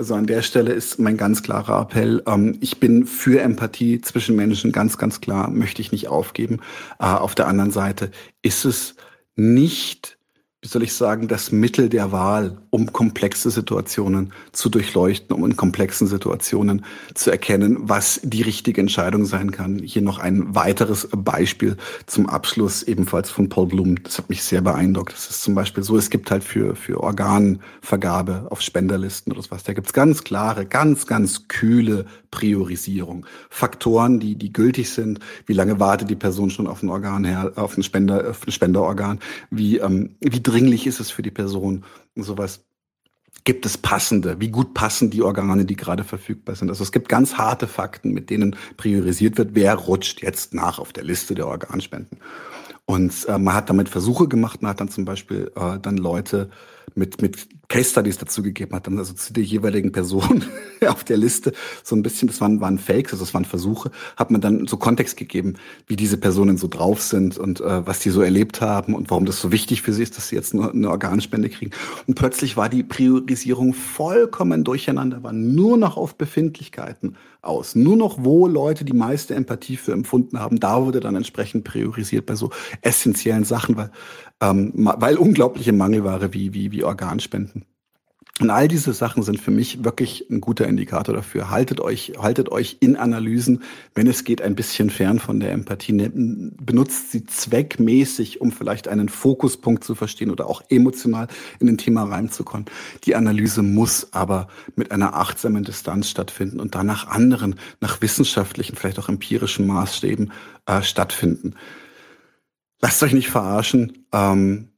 D: Also an der Stelle ist mein ganz klarer Appell. Ähm, ich bin für Empathie zwischen Menschen, ganz, ganz klar, möchte ich nicht aufgeben. Äh, auf der anderen Seite ist es nicht wie soll ich sagen, das Mittel der Wahl, um komplexe Situationen zu durchleuchten, um in komplexen Situationen zu erkennen, was die richtige Entscheidung sein kann. Hier noch ein weiteres Beispiel zum Abschluss, ebenfalls von Paul Bloom. Das hat mich sehr beeindruckt. Das ist zum Beispiel so, es gibt halt für, für Organvergabe auf Spenderlisten oder sowas, da gibt's ganz klare, ganz, ganz kühle Priorisierung. Faktoren, die, die gültig sind. Wie lange wartet die Person schon auf ein Organ her, auf ein Spender, auf ein Spenderorgan? Wie, ähm, wie dringlich ist es für die Person und sowas. Gibt es passende? Wie gut passen die Organe, die gerade verfügbar sind? Also es gibt ganz harte Fakten, mit denen priorisiert wird, wer rutscht jetzt nach auf der Liste der Organspenden. Und äh, man hat damit Versuche gemacht, man hat dann zum Beispiel äh, dann Leute mit, mit Case Studies dazu gegeben hat, dann also zu der jeweiligen Person auf der Liste so ein bisschen, das waren, waren Fakes, also das waren Versuche, hat man dann so Kontext gegeben, wie diese Personen so drauf sind und äh, was die so erlebt haben und warum das so wichtig für sie ist, dass sie jetzt nur eine Organspende kriegen. Und plötzlich war die Priorisierung vollkommen durcheinander, war nur noch auf Befindlichkeiten aus. Nur noch, wo Leute die meiste Empathie für empfunden haben, da wurde dann entsprechend priorisiert bei so essentiellen Sachen, weil, ähm, weil unglaubliche Mangelware wie, wie, wie Organspenden. Und all diese Sachen sind für mich wirklich ein guter Indikator dafür. Haltet euch, haltet euch in Analysen, wenn es geht, ein bisschen fern von der Empathie. Ne, benutzt sie zweckmäßig, um vielleicht einen Fokuspunkt zu verstehen oder auch emotional in ein Thema reinzukommen. Die Analyse muss aber mit einer achtsamen Distanz stattfinden und dann nach anderen, nach wissenschaftlichen, vielleicht auch empirischen Maßstäben äh, stattfinden. Lasst euch nicht verarschen. Ähm,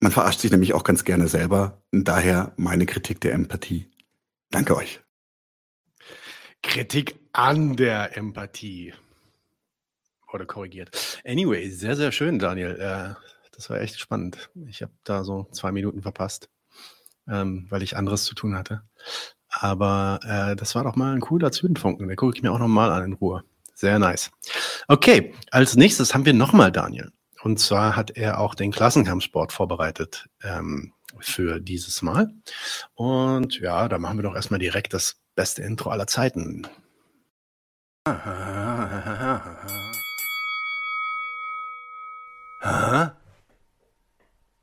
D: man verarscht sich nämlich auch ganz gerne selber. Und daher meine Kritik der Empathie. Danke euch.
A: Kritik an der Empathie. Wurde korrigiert. Anyway, sehr, sehr schön, Daniel. Äh, das war echt spannend. Ich habe da so zwei Minuten verpasst, ähm, weil ich anderes zu tun hatte. Aber äh, das war doch mal ein cooler Zündfunken. Den gucke ich mir auch noch mal an in Ruhe. Sehr nice. Okay, als nächstes haben wir nochmal Daniel. Und zwar hat er auch den Klassenkampfsport vorbereitet ähm, für dieses Mal. Und ja, da machen wir doch erstmal direkt das beste Intro aller Zeiten.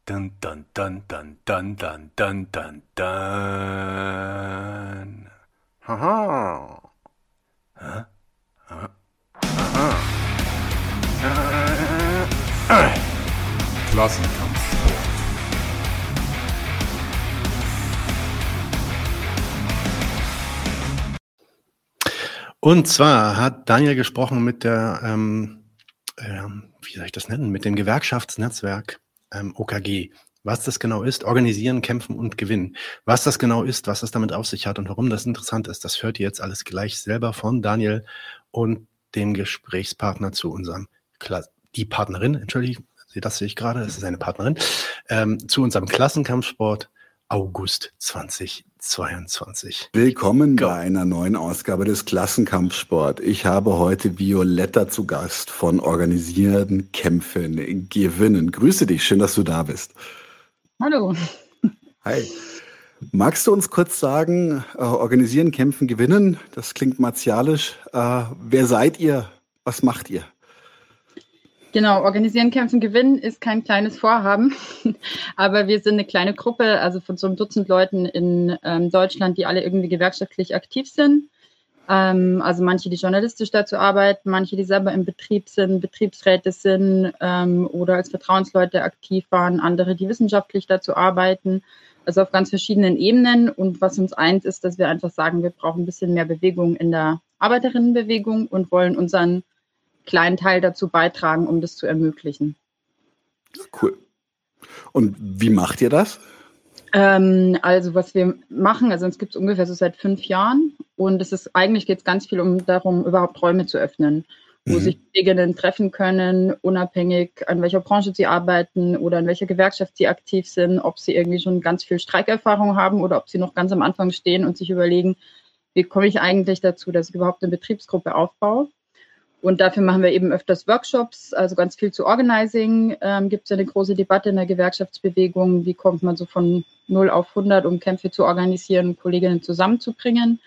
A: Dun, dun, dun, dun, dun, dun, dun, dun, dun. Haha. Huh? Huh? Klassenkampfsport. Und zwar hat Daniel gesprochen mit der, ähm, äh, wie soll ich das nennen, mit dem Gewerkschaftsnetzwerk ähm, OKG. Was das genau ist, organisieren, kämpfen und gewinnen. Was das genau ist, was das damit auf sich hat und warum das interessant ist, das hört ihr jetzt alles gleich selber von Daniel und dem Gesprächspartner zu unserem Klasse die Partnerin, entschuldige, das sehe ich gerade, das ist eine Partnerin, ähm, zu unserem Klassenkampfsport August 2022.
D: Willkommen Go. bei einer neuen Ausgabe des Klassenkampfsport. Ich habe heute Violetta zu Gast von Organisierten Kämpfen gewinnen. Grüße dich, schön, dass du da bist.
E: Hallo.
D: Hi. Magst du uns kurz sagen, äh, organisieren, kämpfen, gewinnen? Das klingt martialisch. Äh, wer seid ihr? Was macht ihr?
E: Genau, organisieren, kämpfen, gewinnen ist kein kleines Vorhaben, aber wir sind eine kleine Gruppe, also von so einem Dutzend Leuten in ähm, Deutschland, die alle irgendwie gewerkschaftlich aktiv sind. Ähm, also manche, die journalistisch dazu arbeiten, manche, die selber im Betrieb sind, Betriebsräte sind ähm, oder als Vertrauensleute aktiv waren, andere, die wissenschaftlich dazu arbeiten. Also auf ganz verschiedenen Ebenen. Und was uns eint, ist, dass wir einfach sagen, wir brauchen ein bisschen mehr Bewegung in der Arbeiterinnenbewegung und wollen unseren kleinen Teil dazu beitragen, um das zu ermöglichen.
D: Cool. Und wie macht ihr das?
E: Ähm, also was wir machen, also uns gibt es ungefähr so seit fünf Jahren und es ist eigentlich geht es ganz viel um darum, überhaupt Räume zu öffnen, wo mhm. sich Kolleginnen treffen können, unabhängig an welcher Branche sie arbeiten oder in welcher Gewerkschaft sie aktiv sind, ob sie irgendwie schon ganz viel Streikerfahrung haben oder ob sie noch ganz am Anfang stehen und sich überlegen, wie komme ich eigentlich dazu, dass ich überhaupt eine Betriebsgruppe aufbaue. Und dafür machen wir eben öfters Workshops, also ganz viel zu Organizing. Ähm, Gibt es eine große Debatte in der Gewerkschaftsbewegung, wie kommt man so von 0 auf 100, um Kämpfe zu organisieren, Kolleginnen zusammenzubringen.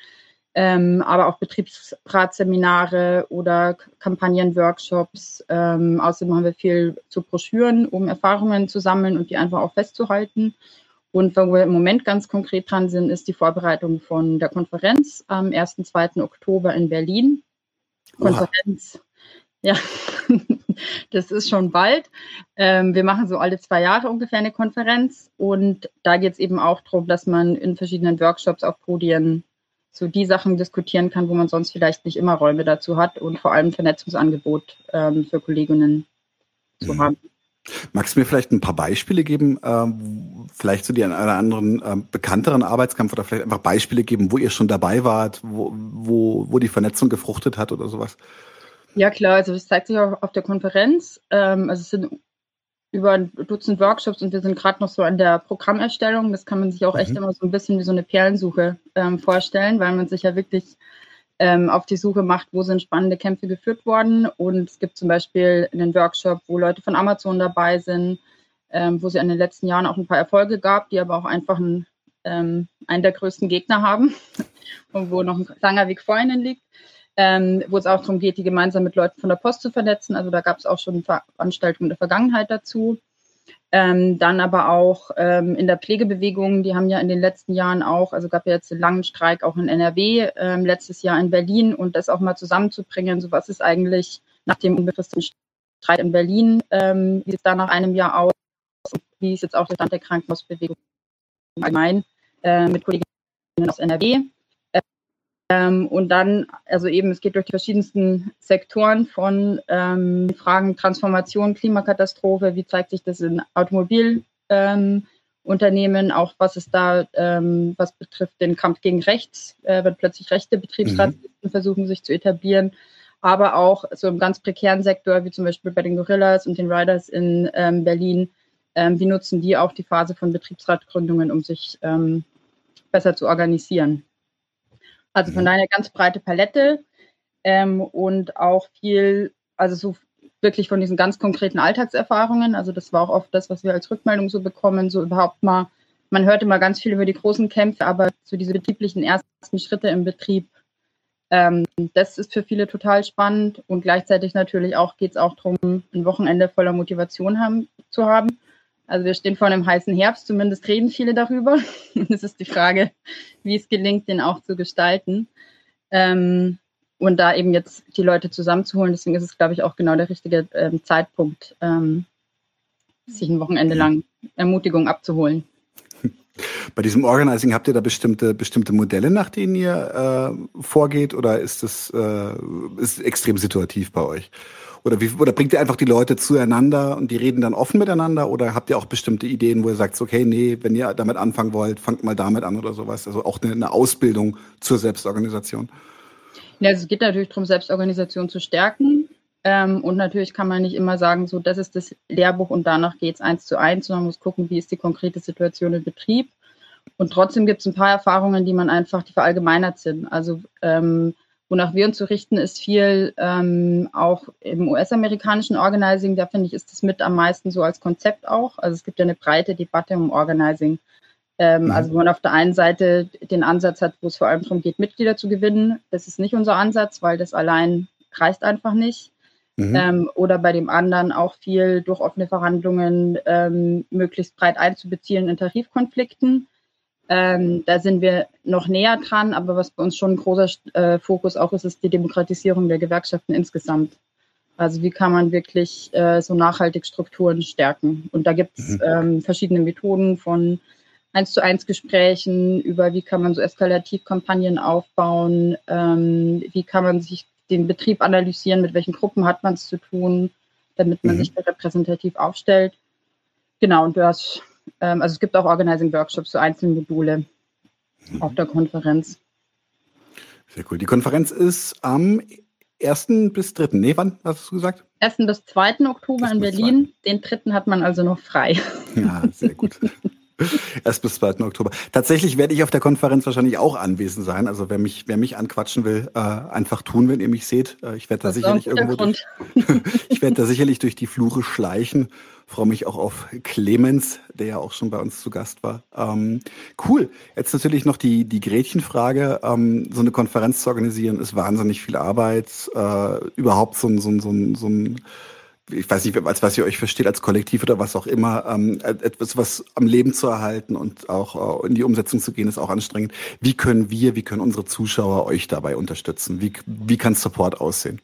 E: Ähm, aber auch Betriebsratsseminare oder Kampagnenworkshops. Ähm, außerdem haben wir viel zu Broschüren, um Erfahrungen zu sammeln und die einfach auch festzuhalten. Und wo wir im Moment ganz konkret dran sind, ist die Vorbereitung von der Konferenz am 1. 2. Oktober in Berlin. Konferenz. Ja, das ist schon bald. Ähm, wir machen so alle zwei Jahre ungefähr eine Konferenz und da geht es eben auch darum, dass man in verschiedenen Workshops auf Podien so die Sachen diskutieren kann, wo man sonst vielleicht nicht immer Räume dazu hat und vor allem Vernetzungsangebot ähm, für Kolleginnen zu mhm. haben.
D: Magst du mir vielleicht ein paar Beispiele geben, ähm, vielleicht zu dir einer anderen ähm, bekannteren Arbeitskampf oder vielleicht einfach Beispiele geben, wo ihr schon dabei wart, wo, wo, wo die Vernetzung gefruchtet hat oder sowas?
E: Ja klar, also das zeigt sich auch auf der Konferenz. Ähm, also es sind über ein Dutzend Workshops und wir sind gerade noch so an der Programmerstellung. Das kann man sich auch echt mhm. immer so ein bisschen wie so eine Perlensuche ähm, vorstellen, weil man sich ja wirklich ähm, auf die Suche macht, wo sind spannende Kämpfe geführt worden. Und es gibt zum Beispiel einen Workshop, wo Leute von Amazon dabei sind, ähm, wo es in den letzten Jahren auch ein paar Erfolge gab, die aber auch einfach ein, ähm, einen der größten Gegner haben und wo noch ein langer Weg vor ihnen liegt. Ähm, wo es auch darum geht, die gemeinsam mit Leuten von der Post zu vernetzen. Also da gab es auch schon Veranstaltungen der Vergangenheit dazu. Ähm, dann aber auch ähm, in der Pflegebewegung, die haben ja in den letzten Jahren auch, also gab ja jetzt einen langen Streik auch in NRW, ähm, letztes Jahr in Berlin und das auch mal zusammenzubringen, so was ist eigentlich nach dem unbefristeten Streit in Berlin, ähm, wie es da nach einem Jahr aus, wie ist jetzt auch der Stand der Krankenhausbewegung allgemein äh, mit Kolleginnen aus NRW. Ähm, und dann, also eben, es geht durch die verschiedensten Sektoren von ähm, Fragen Transformation, Klimakatastrophe, wie zeigt sich das in Automobilunternehmen, ähm, auch was ist da, ähm, was betrifft den Kampf gegen Rechts, äh, wenn plötzlich rechte Betriebsratslisten mhm. versuchen, sich zu etablieren, aber auch so im ganz prekären Sektor, wie zum Beispiel bei den Gorillas und den Riders in ähm, Berlin, ähm, wie nutzen die auch die Phase von Betriebsratgründungen, um sich besser zu organisieren. Also von daher ganz breite Palette ähm, und auch viel, also so wirklich von diesen ganz konkreten Alltagserfahrungen. Also das war auch oft das, was wir als Rückmeldung so bekommen, so überhaupt mal, man hört immer ganz viel über die großen Kämpfe, aber so diese betrieblichen ersten Schritte im Betrieb, ähm, das ist für viele total spannend und gleichzeitig natürlich auch geht es auch darum, ein Wochenende voller Motivation haben, zu haben. Also wir stehen vor einem heißen Herbst, zumindest reden viele darüber. es ist die Frage, wie es gelingt, den auch zu gestalten. Ähm, und da eben jetzt die Leute zusammenzuholen, deswegen ist es, glaube ich, auch genau der richtige ähm, Zeitpunkt, ähm, sich ein Wochenende lang Ermutigung abzuholen.
D: Bei diesem Organizing habt ihr da bestimmte, bestimmte Modelle, nach denen ihr äh, vorgeht, oder ist das äh, ist extrem situativ bei euch? Oder, wie, oder bringt ihr einfach die Leute zueinander und die reden dann offen miteinander? Oder habt ihr auch bestimmte Ideen, wo ihr sagt, okay, nee, wenn ihr damit anfangen wollt, fangt mal damit an oder sowas? Also auch eine, eine Ausbildung zur Selbstorganisation.
E: Ja, also es geht natürlich darum, Selbstorganisation zu stärken. Ähm, und natürlich kann man nicht immer sagen, so, das ist das Lehrbuch und danach geht es eins zu eins, sondern man muss gucken, wie ist die konkrete Situation im Betrieb. Und trotzdem gibt es ein paar Erfahrungen, die man einfach, die verallgemeinert sind. Also ähm, Wonach wir uns zu richten, ist viel ähm, auch im US-amerikanischen Organizing. Da finde ich, ist das mit am meisten so als Konzept auch. Also es gibt ja eine breite Debatte um Organizing. Ähm, mhm. Also wo man auf der einen Seite den Ansatz hat, wo es vor allem darum geht, Mitglieder zu gewinnen. Das ist nicht unser Ansatz, weil das allein reicht einfach nicht. Mhm. Ähm, oder bei dem anderen auch viel durch offene Verhandlungen ähm, möglichst breit einzubeziehen in Tarifkonflikten. Ähm, da sind wir noch näher dran, aber was bei uns schon ein großer äh, Fokus auch ist, ist die Demokratisierung der Gewerkschaften insgesamt. Also wie kann man wirklich äh, so nachhaltig Strukturen stärken? Und da gibt es mhm. ähm, verschiedene Methoden von eins zu eins Gesprächen über wie kann man so Eskalativkampagnen aufbauen, ähm, wie kann man sich den Betrieb analysieren, mit welchen Gruppen hat man es zu tun, damit man mhm. sich repräsentativ aufstellt. Genau, und du hast ähm, also es gibt auch Organizing-Workshops zu einzelnen Module mhm. auf der Konferenz.
D: Sehr cool. Die Konferenz ist am 1. bis 3. Nee, wann hast du gesagt?
E: 1. bis 2. Oktober in Berlin. 2. Den 3. hat man also noch frei.
D: Ja, sehr gut. Erst bis 2. Oktober. Tatsächlich werde ich auf der Konferenz wahrscheinlich auch anwesend sein. Also wer mich, wer mich anquatschen will, äh, einfach tun, wenn ihr mich seht. Äh, ich werde da sicherlich irgendwo durch, ich werde da sicherlich durch die Flure schleichen. Freue mich auch auf Clemens, der ja auch schon bei uns zu Gast war. Ähm, cool. Jetzt natürlich noch die, die Gretchenfrage. Ähm, so eine Konferenz zu organisieren ist wahnsinnig viel Arbeit. Äh, überhaupt so ein, so ein, so ein, so ein ich weiß nicht, als was ihr euch versteht, als Kollektiv oder was auch immer, ähm, etwas, was am Leben zu erhalten und auch äh, in die Umsetzung zu gehen, ist auch anstrengend. Wie können wir, wie können unsere Zuschauer euch dabei unterstützen? Wie, wie kann Support aussehen?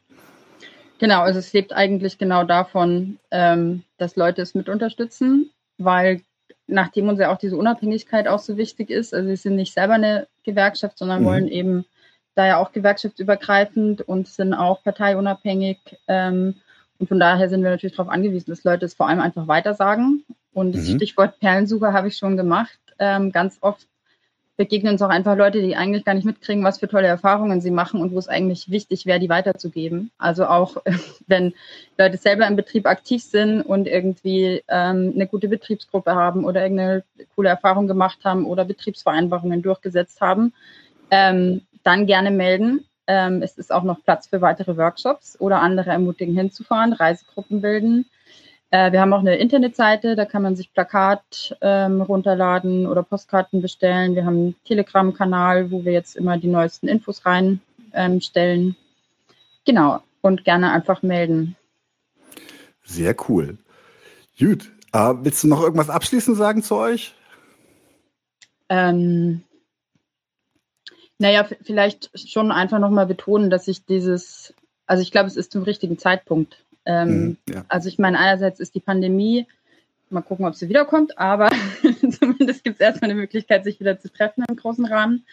E: Genau, also es lebt eigentlich genau davon, ähm, dass Leute es mit unterstützen, weil nachdem uns ja auch diese Unabhängigkeit auch so wichtig ist, also wir sind nicht selber eine Gewerkschaft, sondern mhm. wollen eben da ja auch gewerkschaftsübergreifend und sind auch parteiunabhängig. Ähm, und von daher sind wir natürlich darauf angewiesen, dass Leute es vor allem einfach weitersagen. Und das mhm. Stichwort Perlensuche habe ich schon gemacht. Ähm, ganz oft begegnen uns auch einfach Leute, die eigentlich gar nicht mitkriegen, was für tolle Erfahrungen sie machen und wo es eigentlich wichtig wäre, die weiterzugeben. Also auch wenn Leute selber im Betrieb aktiv sind und irgendwie ähm, eine gute Betriebsgruppe haben oder irgendeine coole Erfahrung gemacht haben oder Betriebsvereinbarungen durchgesetzt haben, ähm, dann gerne melden. Ähm, es ist auch noch Platz für weitere Workshops oder andere ermutigen hinzufahren, Reisegruppen bilden. Äh, wir haben auch eine Internetseite, da kann man sich Plakat ähm, runterladen oder Postkarten bestellen. Wir haben einen Telegram-Kanal, wo wir jetzt immer die neuesten Infos reinstellen. Ähm, genau, und gerne einfach melden.
D: Sehr cool. Gut, äh, willst du noch irgendwas abschließend sagen zu euch?
E: Ähm, naja, vielleicht schon einfach nochmal betonen, dass ich dieses, also ich glaube, es ist zum richtigen Zeitpunkt. Ähm, mhm, ja. Also ich meine, einerseits ist die Pandemie, mal gucken, ob sie wiederkommt, aber zumindest gibt es erstmal eine Möglichkeit, sich wieder zu treffen im großen Rahmen.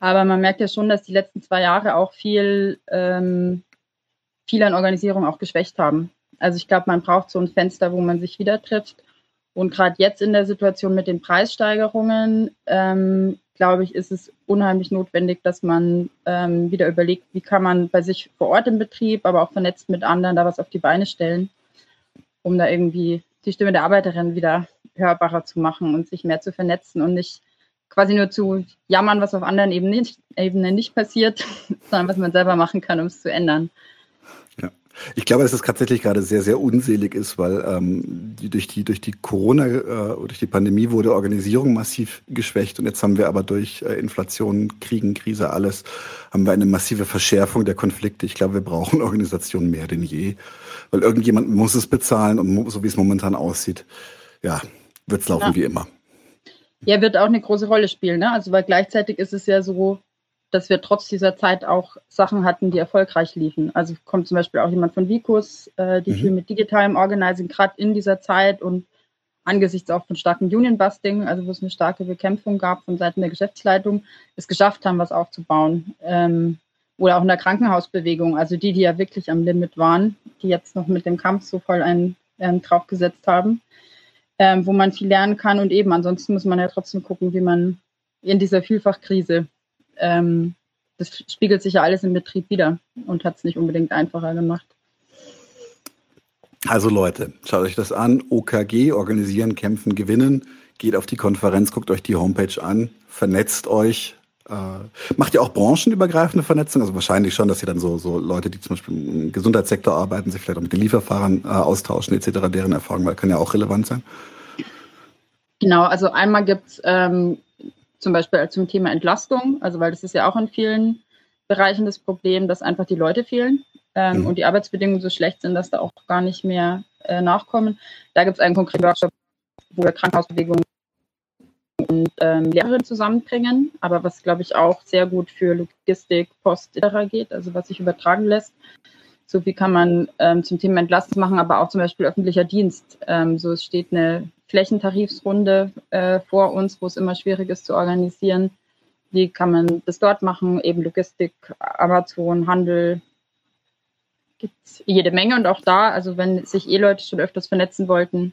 E: Aber man merkt ja schon, dass die letzten zwei Jahre auch viel, ähm, viel an Organisierung auch geschwächt haben. Also ich glaube, man braucht so ein Fenster, wo man sich wieder trifft. Und gerade jetzt in der Situation mit den Preissteigerungen, ähm, glaube ich, ist es unheimlich notwendig, dass man ähm, wieder überlegt, wie kann man bei sich vor Ort im Betrieb, aber auch vernetzt mit anderen da was auf die Beine stellen, um da irgendwie die Stimme der Arbeiterin wieder hörbarer zu machen und sich mehr zu vernetzen und nicht quasi nur zu jammern, was auf anderen Ebenen nicht, Ebenen nicht passiert, sondern was man selber machen kann, um es zu ändern.
D: Ich glaube, dass es tatsächlich gerade sehr, sehr unselig ist, weil ähm, die, durch die durch die Corona äh, durch die Pandemie wurde Organisierung massiv geschwächt und jetzt haben wir aber durch äh, Inflation, Kriegen, Krise, alles haben wir eine massive Verschärfung der Konflikte. Ich glaube, wir brauchen Organisationen mehr denn je, weil irgendjemand muss es bezahlen und so wie es momentan aussieht, ja, wird es laufen ja. wie immer.
E: Ja, wird auch eine große Rolle spielen. Ne? Also weil gleichzeitig ist es ja so, dass wir trotz dieser Zeit auch Sachen hatten, die erfolgreich liefen. Also kommt zum Beispiel auch jemand von Vicus, äh, die mhm. viel mit digitalem Organizing gerade in dieser Zeit und angesichts auch von starkem Union-Busting, also wo es eine starke Bekämpfung gab von Seiten der Geschäftsleitung, es geschafft haben, was aufzubauen. Ähm, oder auch in der Krankenhausbewegung, also die, die ja wirklich am Limit waren, die jetzt noch mit dem Kampf so voll einen, einen draufgesetzt haben, ähm, wo man viel lernen kann. Und eben, ansonsten muss man ja trotzdem gucken, wie man in dieser Vielfachkrise ähm, das spiegelt sich ja alles im Betrieb wieder und hat es nicht unbedingt einfacher gemacht.
D: Also Leute, schaut euch das an. OKG, organisieren, kämpfen, gewinnen. Geht auf die Konferenz, guckt euch die Homepage an, vernetzt euch. Äh, macht ihr auch branchenübergreifende Vernetzung? Also wahrscheinlich schon, dass ihr dann so, so Leute, die zum Beispiel im Gesundheitssektor arbeiten, sich vielleicht auch mit den Lieferfahrern äh, austauschen etc., deren Erfahrungen, weil kann ja auch relevant sein.
E: Genau, also einmal gibt es ähm, zum Beispiel zum Thema Entlastung, also weil das ist ja auch in vielen Bereichen das Problem, dass einfach die Leute fehlen ähm, mhm. und die Arbeitsbedingungen so schlecht sind, dass da auch gar nicht mehr äh, nachkommen. Da gibt es einen konkreten Workshop, wo wir Krankenhausbewegungen und ähm, Lehrerinnen zusammenbringen, aber was, glaube ich, auch sehr gut für Logistik, Post etc. geht, also was sich übertragen lässt. So viel kann man ähm, zum Thema Entlastung machen, aber auch zum Beispiel öffentlicher Dienst. Ähm, so es steht eine Flächentarifsrunde äh, vor uns, wo es immer schwierig ist zu organisieren. Wie kann man das dort machen? Eben Logistik, Amazon, Handel. Gibt es jede Menge und auch da, also wenn sich eh Leute schon öfters vernetzen wollten,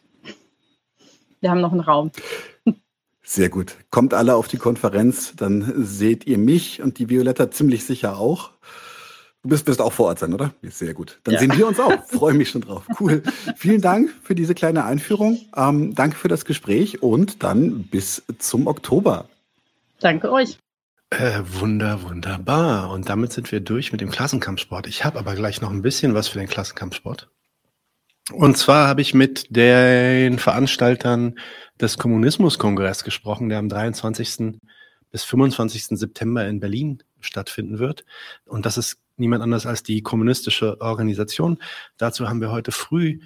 E: wir haben noch einen Raum.
D: Sehr gut. Kommt alle auf die Konferenz, dann seht ihr mich und die Violetta ziemlich sicher auch. Du bist, wirst auch vor Ort sein, oder? Sehr gut. Dann ja. sehen wir uns auch. Freue mich schon drauf. Cool. Vielen Dank für diese kleine Einführung. Ähm, danke für das Gespräch und dann bis zum Oktober.
E: Danke euch.
A: Äh, wunder, wunderbar. Und damit sind wir durch mit dem Klassenkampfsport. Ich habe aber gleich noch ein bisschen was für den Klassenkampfsport. Und zwar habe ich mit den Veranstaltern des Kommunismuskongresses gesprochen, der am 23. bis 25. September in Berlin stattfinden wird. Und das ist niemand anders als die kommunistische Organisation. Dazu haben wir heute früh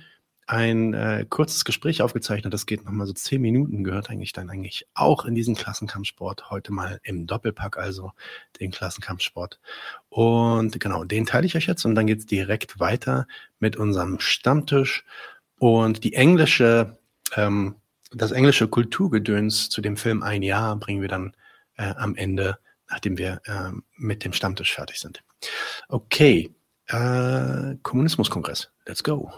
A: ein äh, kurzes Gespräch aufgezeichnet. Das geht nochmal so zehn Minuten, gehört eigentlich dann eigentlich auch in diesen Klassenkampfsport. Heute mal im Doppelpack, also den Klassenkampfsport. Und genau, den teile ich euch jetzt und dann geht es direkt weiter mit unserem Stammtisch und die englische, ähm, das englische Kulturgedöns zu dem Film Ein Jahr bringen wir dann äh, am Ende, nachdem wir äh, mit dem Stammtisch fertig sind. Okay, äh, Kommunismuskongress. Let's go.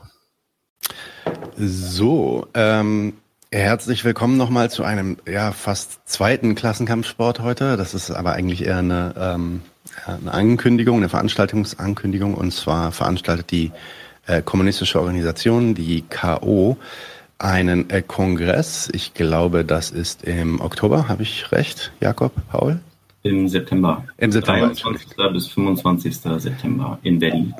A: So, ähm, Herzlich willkommen nochmal zu einem ja fast zweiten Klassenkampfsport heute. Das ist aber eigentlich eher eine, ähm, eine Ankündigung, eine Veranstaltungsankündigung. Und zwar veranstaltet die äh, kommunistische Organisation, die KO, einen äh, Kongress. Ich glaube, das ist im Oktober. Habe ich recht, Jakob, Paul?
F: Im September.
A: Im September.
F: 23. bis 25. September in Berlin.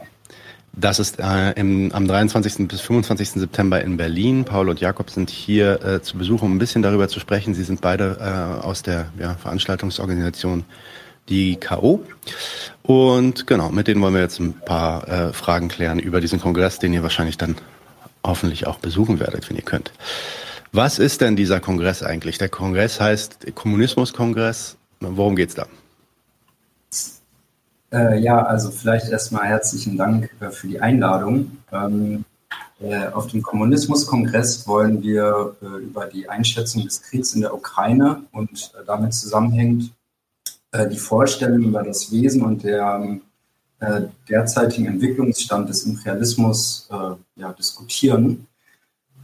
A: Das ist äh, im, am 23. bis 25. September in Berlin. Paul und Jakob sind hier äh, zu Besuch, um ein bisschen darüber zu sprechen. Sie sind beide äh, aus der ja, Veranstaltungsorganisation die KO. Und genau, mit denen wollen wir jetzt ein paar äh, Fragen klären über diesen Kongress, den ihr wahrscheinlich dann hoffentlich auch besuchen werdet, wenn ihr könnt. Was ist denn dieser Kongress eigentlich? Der Kongress heißt Kommunismuskongress. Worum geht's da?
G: Äh, ja, also vielleicht erstmal herzlichen Dank äh, für die Einladung. Ähm, äh, auf dem Kommunismuskongress wollen wir äh, über die Einschätzung des Kriegs in der Ukraine und äh, damit zusammenhängt äh, die Vorstellung über das Wesen und der derzeitigen Entwicklungsstand des Imperialismus ja, diskutieren.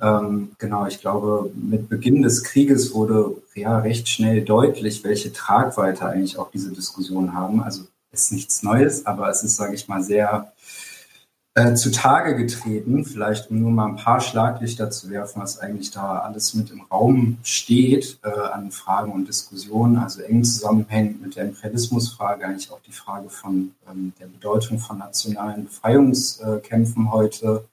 G: Ähm, genau, ich glaube, mit Beginn des Krieges wurde ja recht schnell deutlich, welche Tragweite eigentlich auch diese Diskussionen haben. Also ist nichts Neues, aber es ist, sage ich mal, sehr äh, zutage getreten. Vielleicht um nur mal ein paar Schlaglichter zu werfen, was eigentlich da alles mit im Raum steht äh, an Fragen und Diskussionen. Also eng zusammenhängt mit der Imperialismusfrage eigentlich auch die Frage von ähm, der Bedeutung von nationalen Befreiungskämpfen heute.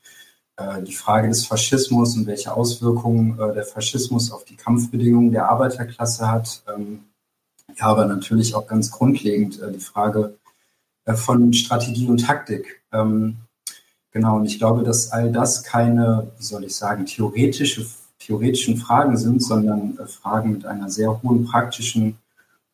G: Äh, die Frage des Faschismus und welche Auswirkungen äh, der Faschismus auf die Kampfbedingungen der Arbeiterklasse hat. Ähm, ja, aber natürlich auch ganz grundlegend äh, die Frage von Strategie und Taktik. Ähm, genau, und ich glaube, dass all das keine, wie soll ich sagen, theoretische, theoretischen Fragen sind, sondern Fragen mit einer sehr hohen praktischen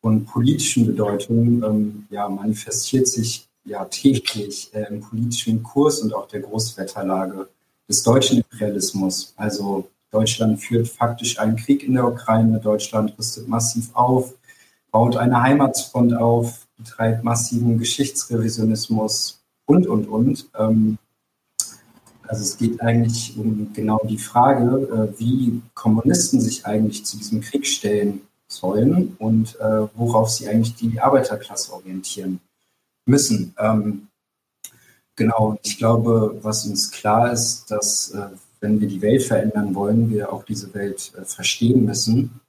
G: und politischen Bedeutung. Ähm, ja, manifestiert sich ja täglich äh, im politischen Kurs und auch der Großwetterlage des deutschen Imperialismus. Also Deutschland führt faktisch einen Krieg in der Ukraine, Deutschland rüstet massiv auf, baut eine Heimatfront auf, betreibt massiven Geschichtsrevisionismus und, und, und. Ähm, also es geht eigentlich um genau die Frage, äh, wie Kommunisten sich eigentlich zu diesem Krieg stellen sollen und äh, worauf sie eigentlich die Arbeiterklasse orientieren müssen. Ähm, genau, ich glaube, was uns klar ist, dass äh, wenn wir die Welt verändern wollen, wir auch diese Welt äh, verstehen müssen.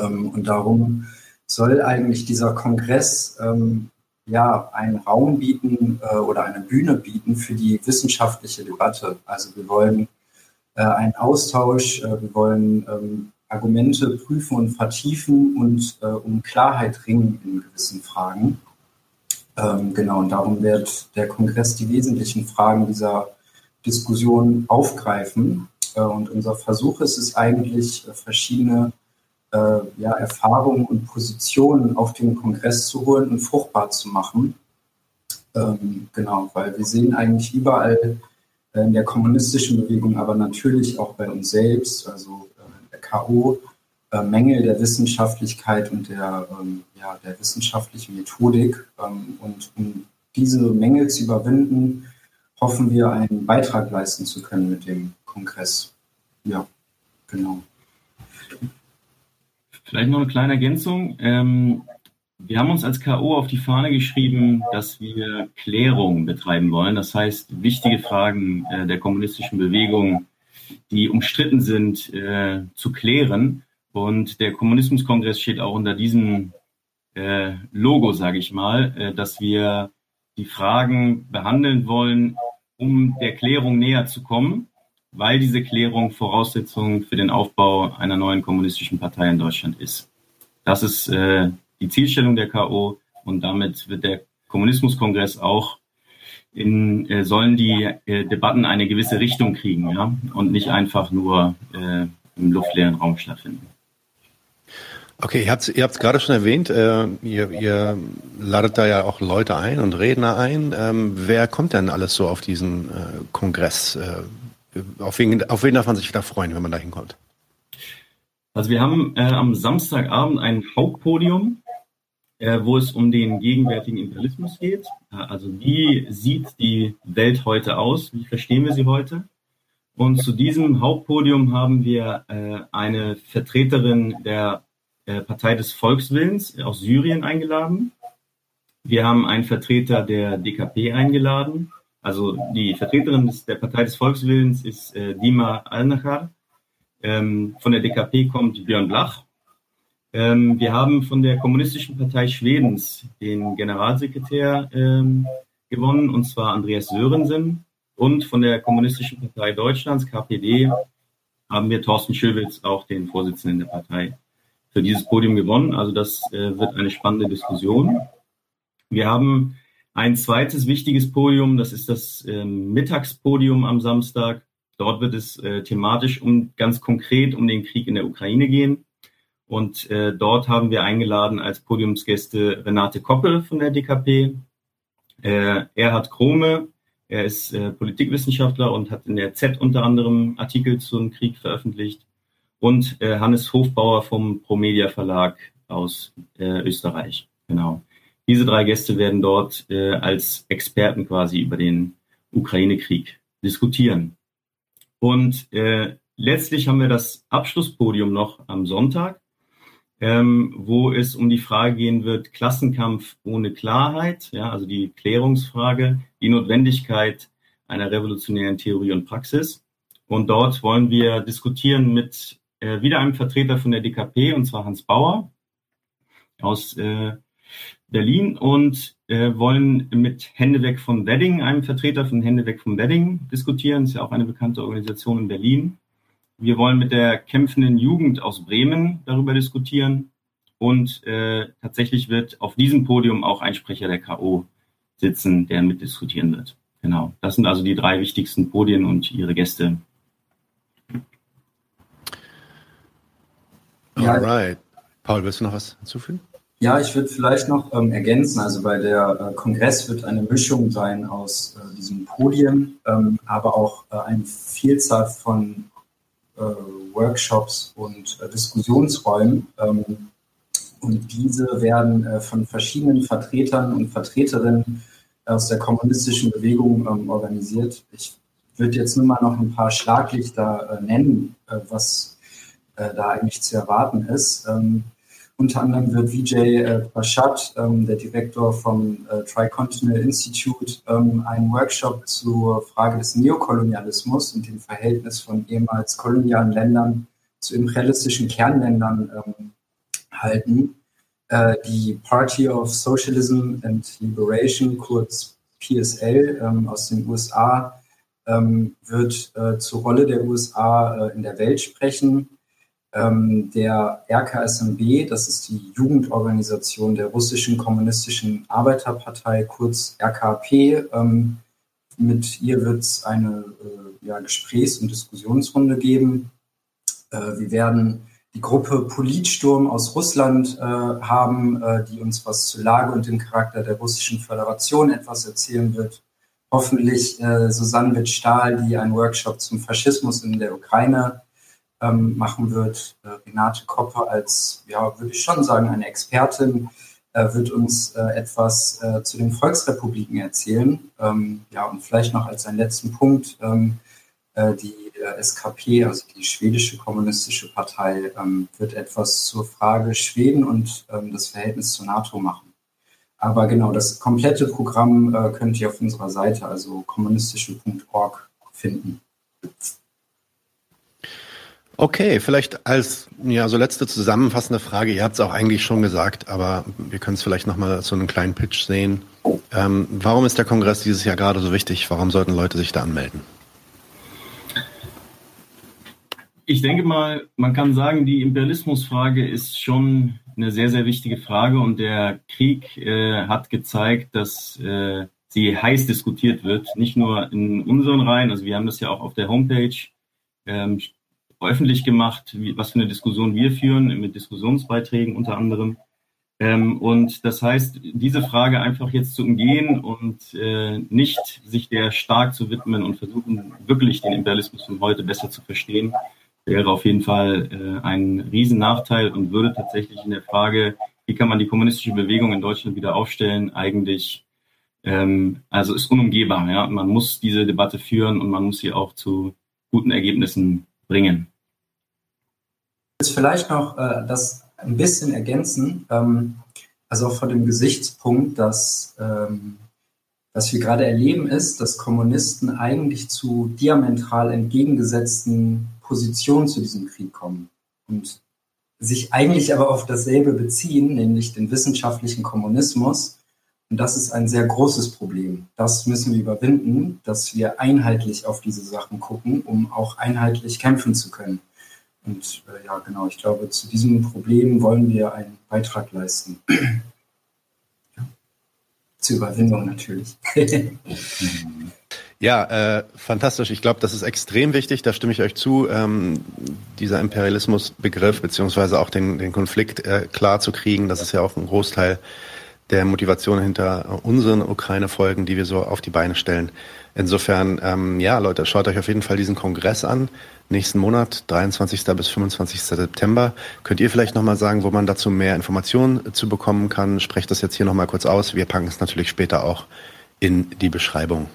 G: Ähm, und darum soll eigentlich dieser Kongress ähm, ja einen Raum bieten äh, oder eine Bühne bieten für die wissenschaftliche Debatte. Also wir wollen äh, einen Austausch, äh, wir wollen ähm, Argumente prüfen und vertiefen und äh, um Klarheit ringen in gewissen Fragen. Ähm, genau, und darum wird der Kongress die wesentlichen Fragen dieser Diskussion aufgreifen. Äh, und unser Versuch ist es eigentlich, äh, verschiedene äh, ja, Erfahrungen und Positionen auf den Kongress zu holen und fruchtbar zu machen. Ähm, genau, weil wir sehen eigentlich überall äh, in der kommunistischen Bewegung, aber natürlich auch bei uns selbst, also äh, der KO, Mängel der Wissenschaftlichkeit und der, ähm, ja, der wissenschaftlichen Methodik. Ähm, und um diese Mängel zu überwinden, hoffen wir, einen Beitrag leisten zu können mit dem Kongress. Ja, genau.
F: Vielleicht noch eine kleine Ergänzung. Ähm, wir haben uns als K.O. auf die Fahne geschrieben, dass wir Klärung betreiben wollen. Das heißt, wichtige Fragen äh, der kommunistischen Bewegung, die umstritten sind, äh, zu klären. Und der Kommunismuskongress steht auch unter diesem äh, Logo, sage ich mal, äh, dass wir die Fragen behandeln wollen, um der Klärung näher zu kommen weil diese Klärung Voraussetzung für den Aufbau einer neuen kommunistischen Partei in Deutschland ist. Das ist äh, die Zielstellung der KO und damit wird der Kommunismuskongress auch in, äh, sollen die äh, Debatten eine gewisse Richtung kriegen, ja, und nicht einfach nur äh, im luftleeren Raum stattfinden.
A: Okay, ihr habt habt's gerade schon erwähnt, äh, ihr, ihr ladet da ja auch Leute ein und Redner ein. Ähm, wer kommt denn alles so auf diesen äh, Kongress? Äh, auf wen, auf wen darf man sich da freuen, wenn man da hinkommt?
F: Also wir haben äh, am Samstagabend ein Hauptpodium, äh, wo es um den gegenwärtigen Imperialismus geht. Äh, also wie sieht die Welt heute aus? Wie verstehen wir sie heute? Und zu diesem Hauptpodium haben wir eine Vertreterin der äh, Partei des Volkswillens aus Syrien eingeladen. Wir haben einen Vertreter der DKP eingeladen. Also die Vertreterin des, der Partei des Volkswillens ist äh, Dima Al-Nahar. Ähm, von der DKP kommt Björn Blach. Ähm, wir haben von der Kommunistischen Partei Schwedens den Generalsekretär ähm, gewonnen, und zwar Andreas Sörensen. Und von der Kommunistischen Partei Deutschlands, KPD, haben wir Thorsten Schöwitz, auch den Vorsitzenden der Partei, für dieses Podium gewonnen. Also das äh, wird eine spannende Diskussion. Wir haben ein zweites wichtiges Podium, das ist das äh, Mittagspodium am Samstag. Dort wird es äh, thematisch um ganz konkret um den Krieg in der Ukraine gehen. Und äh, dort haben wir eingeladen als Podiumsgäste Renate Koppel von der DKP, äh, Erhard Krome, er ist äh, Politikwissenschaftler und hat in der Z unter anderem Artikel zum Krieg veröffentlicht. Und äh, Hannes Hofbauer vom Promedia Verlag aus äh, Österreich. Genau. Diese drei Gäste werden dort äh, als Experten quasi über den Ukraine-Krieg diskutieren. Und äh, letztlich haben wir das Abschlusspodium noch am Sonntag, ähm, wo es um die Frage gehen wird, Klassenkampf ohne Klarheit, ja, also die Klärungsfrage, die Notwendigkeit einer revolutionären Theorie und Praxis. Und dort wollen wir diskutieren mit äh, wieder einem Vertreter von der DKP, und zwar Hans Bauer aus äh, Berlin und äh, wollen mit Hände weg vom Wedding, einem Vertreter von Hände weg vom Wedding, diskutieren. Das ist ja auch eine bekannte Organisation in Berlin. Wir wollen mit der kämpfenden Jugend aus Bremen darüber diskutieren. Und äh, tatsächlich wird auf diesem Podium auch ein Sprecher der K.O. sitzen, der mitdiskutieren wird. Genau. Das sind also die drei wichtigsten Podien und ihre Gäste.
A: Alright. Paul, willst du noch was hinzufügen?
G: Ja, ich würde vielleicht noch ähm, ergänzen, also bei der äh, Kongress wird eine Mischung sein aus äh, diesen Podien, ähm, aber auch äh, eine Vielzahl von äh, Workshops und äh, Diskussionsräumen. Ähm, und diese werden äh, von verschiedenen Vertretern und Vertreterinnen aus der kommunistischen Bewegung ähm, organisiert. Ich würde jetzt nur mal noch ein paar Schlaglichter nennen, was da eigentlich zu erwarten ist. Ähm, unter anderem wird Vijay äh, Prashad, ähm, der Direktor vom äh, Tricontinental Institute, ähm, einen Workshop zur Frage des Neokolonialismus und dem Verhältnis von ehemals kolonialen Ländern zu imperialistischen Kernländern ähm, halten. Äh, die Party of Socialism and Liberation, kurz PSL ähm, aus den USA, ähm, wird äh, zur Rolle der USA äh, in der Welt sprechen ähm, der RKSMB, das ist die Jugendorganisation der russischen kommunistischen Arbeiterpartei, kurz RKP. Ähm, mit ihr wird es eine äh, ja, Gesprächs- und Diskussionsrunde geben. Äh, wir werden die Gruppe Politsturm aus Russland äh, haben, äh, die uns was zur Lage und dem Charakter der russischen Föderation etwas erzählen wird. Hoffentlich äh, Susanne Witt-Stahl, die einen Workshop zum Faschismus in der Ukraine ähm, machen wird. Äh, Renate Koppe als, ja, würde ich schon sagen, eine Expertin äh, wird uns äh, etwas äh, zu den Volksrepubliken erzählen. Ähm, ja, und vielleicht noch als einen letzten Punkt, ähm, äh, die äh, SKP, also die schwedische kommunistische Partei, ähm, wird etwas zur Frage Schweden und ähm, das Verhältnis zur NATO machen. Aber genau, das komplette Programm könnt ihr auf unserer Seite, also kommunistische.org, finden.
A: Okay, vielleicht als ja so letzte zusammenfassende Frage. Ihr habt es auch eigentlich schon gesagt, aber wir können es vielleicht noch mal so einen kleinen Pitch sehen. Ähm, warum ist der Kongress dieses Jahr gerade so wichtig? Warum sollten Leute sich da anmelden?
F: Ich denke mal, man kann sagen, die Imperialismusfrage ist schon eine sehr, sehr wichtige Frage und der Krieg äh, hat gezeigt, dass äh, sie heiß diskutiert wird, nicht nur in unseren Reihen, also wir haben das ja auch auf der Homepage ähm, öffentlich gemacht, wie, was für eine Diskussion wir führen, mit Diskussionsbeiträgen unter anderem. Ähm, und das heißt, diese Frage einfach jetzt zu umgehen und äh, nicht sich der stark zu widmen und versuchen, wirklich den Imperialismus von heute besser zu verstehen, wäre auf jeden Fall äh, ein Riesennachteil und würde tatsächlich in der Frage, wie kann man die kommunistische Bewegung in Deutschland wieder aufstellen, eigentlich, ähm, also ist unumgehbar. Ja? Man muss diese Debatte führen und man muss sie auch zu guten Ergebnissen bringen.
G: Jetzt vielleicht noch äh, das ein bisschen ergänzen, ähm, also auch vor dem Gesichtspunkt, dass ähm, was wir gerade erleben, ist, dass Kommunisten eigentlich zu diametral entgegengesetzten Positionen zu diesem Krieg kommen und sich eigentlich aber auf dasselbe beziehen, nämlich den wissenschaftlichen Kommunismus. Und das ist ein sehr großes Problem. Das müssen wir überwinden, dass wir einheitlich auf diese Sachen gucken, um auch einheitlich kämpfen zu können. Und äh, ja, genau, ich glaube, zu diesem Problem wollen wir einen Beitrag leisten. zur Überwindung natürlich.
A: ja, äh, fantastisch. Ich glaube, das ist extrem wichtig. Da stimme ich euch zu. Ähm, dieser Imperialismusbegriff beziehungsweise auch den, den Konflikt äh, klar zu kriegen, das ist ja auch ein Großteil der Motivation hinter unseren Ukraine-Folgen, die wir so auf die Beine stellen. Insofern, ähm, ja, Leute, schaut euch auf jeden Fall diesen Kongress an nächsten Monat, 23. bis 25. September. Könnt ihr vielleicht nochmal sagen, wo man dazu mehr Informationen zu bekommen kann? Sprecht das jetzt hier nochmal kurz aus. Wir packen es natürlich später auch in die Beschreibung.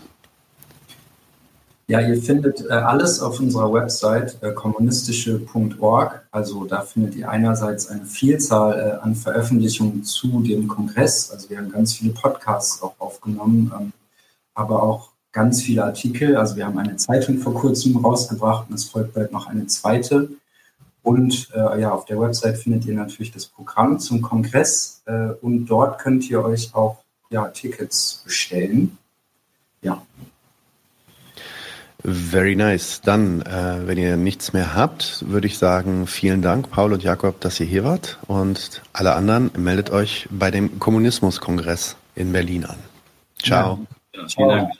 G: Ja, ihr findet äh, alles auf unserer Website äh, kommunistische.org. Also da findet ihr einerseits eine Vielzahl äh, an Veröffentlichungen zu dem Kongress. Also wir haben ganz viele Podcasts auch aufgenommen, ähm, aber auch ganz viele Artikel. Also wir haben eine Zeitung vor kurzem rausgebracht und es folgt bald noch eine zweite. Und äh, ja, auf der Website findet ihr natürlich das Programm zum Kongress äh, und dort könnt ihr euch auch ja, Tickets bestellen. Ja.
A: Very nice. Dann, äh, wenn ihr nichts mehr habt, würde ich sagen, vielen Dank, Paul und Jakob, dass ihr hier wart. Und alle anderen meldet euch bei dem Kommunismuskongress in Berlin an. Ciao.
F: Ja, vielen Dank.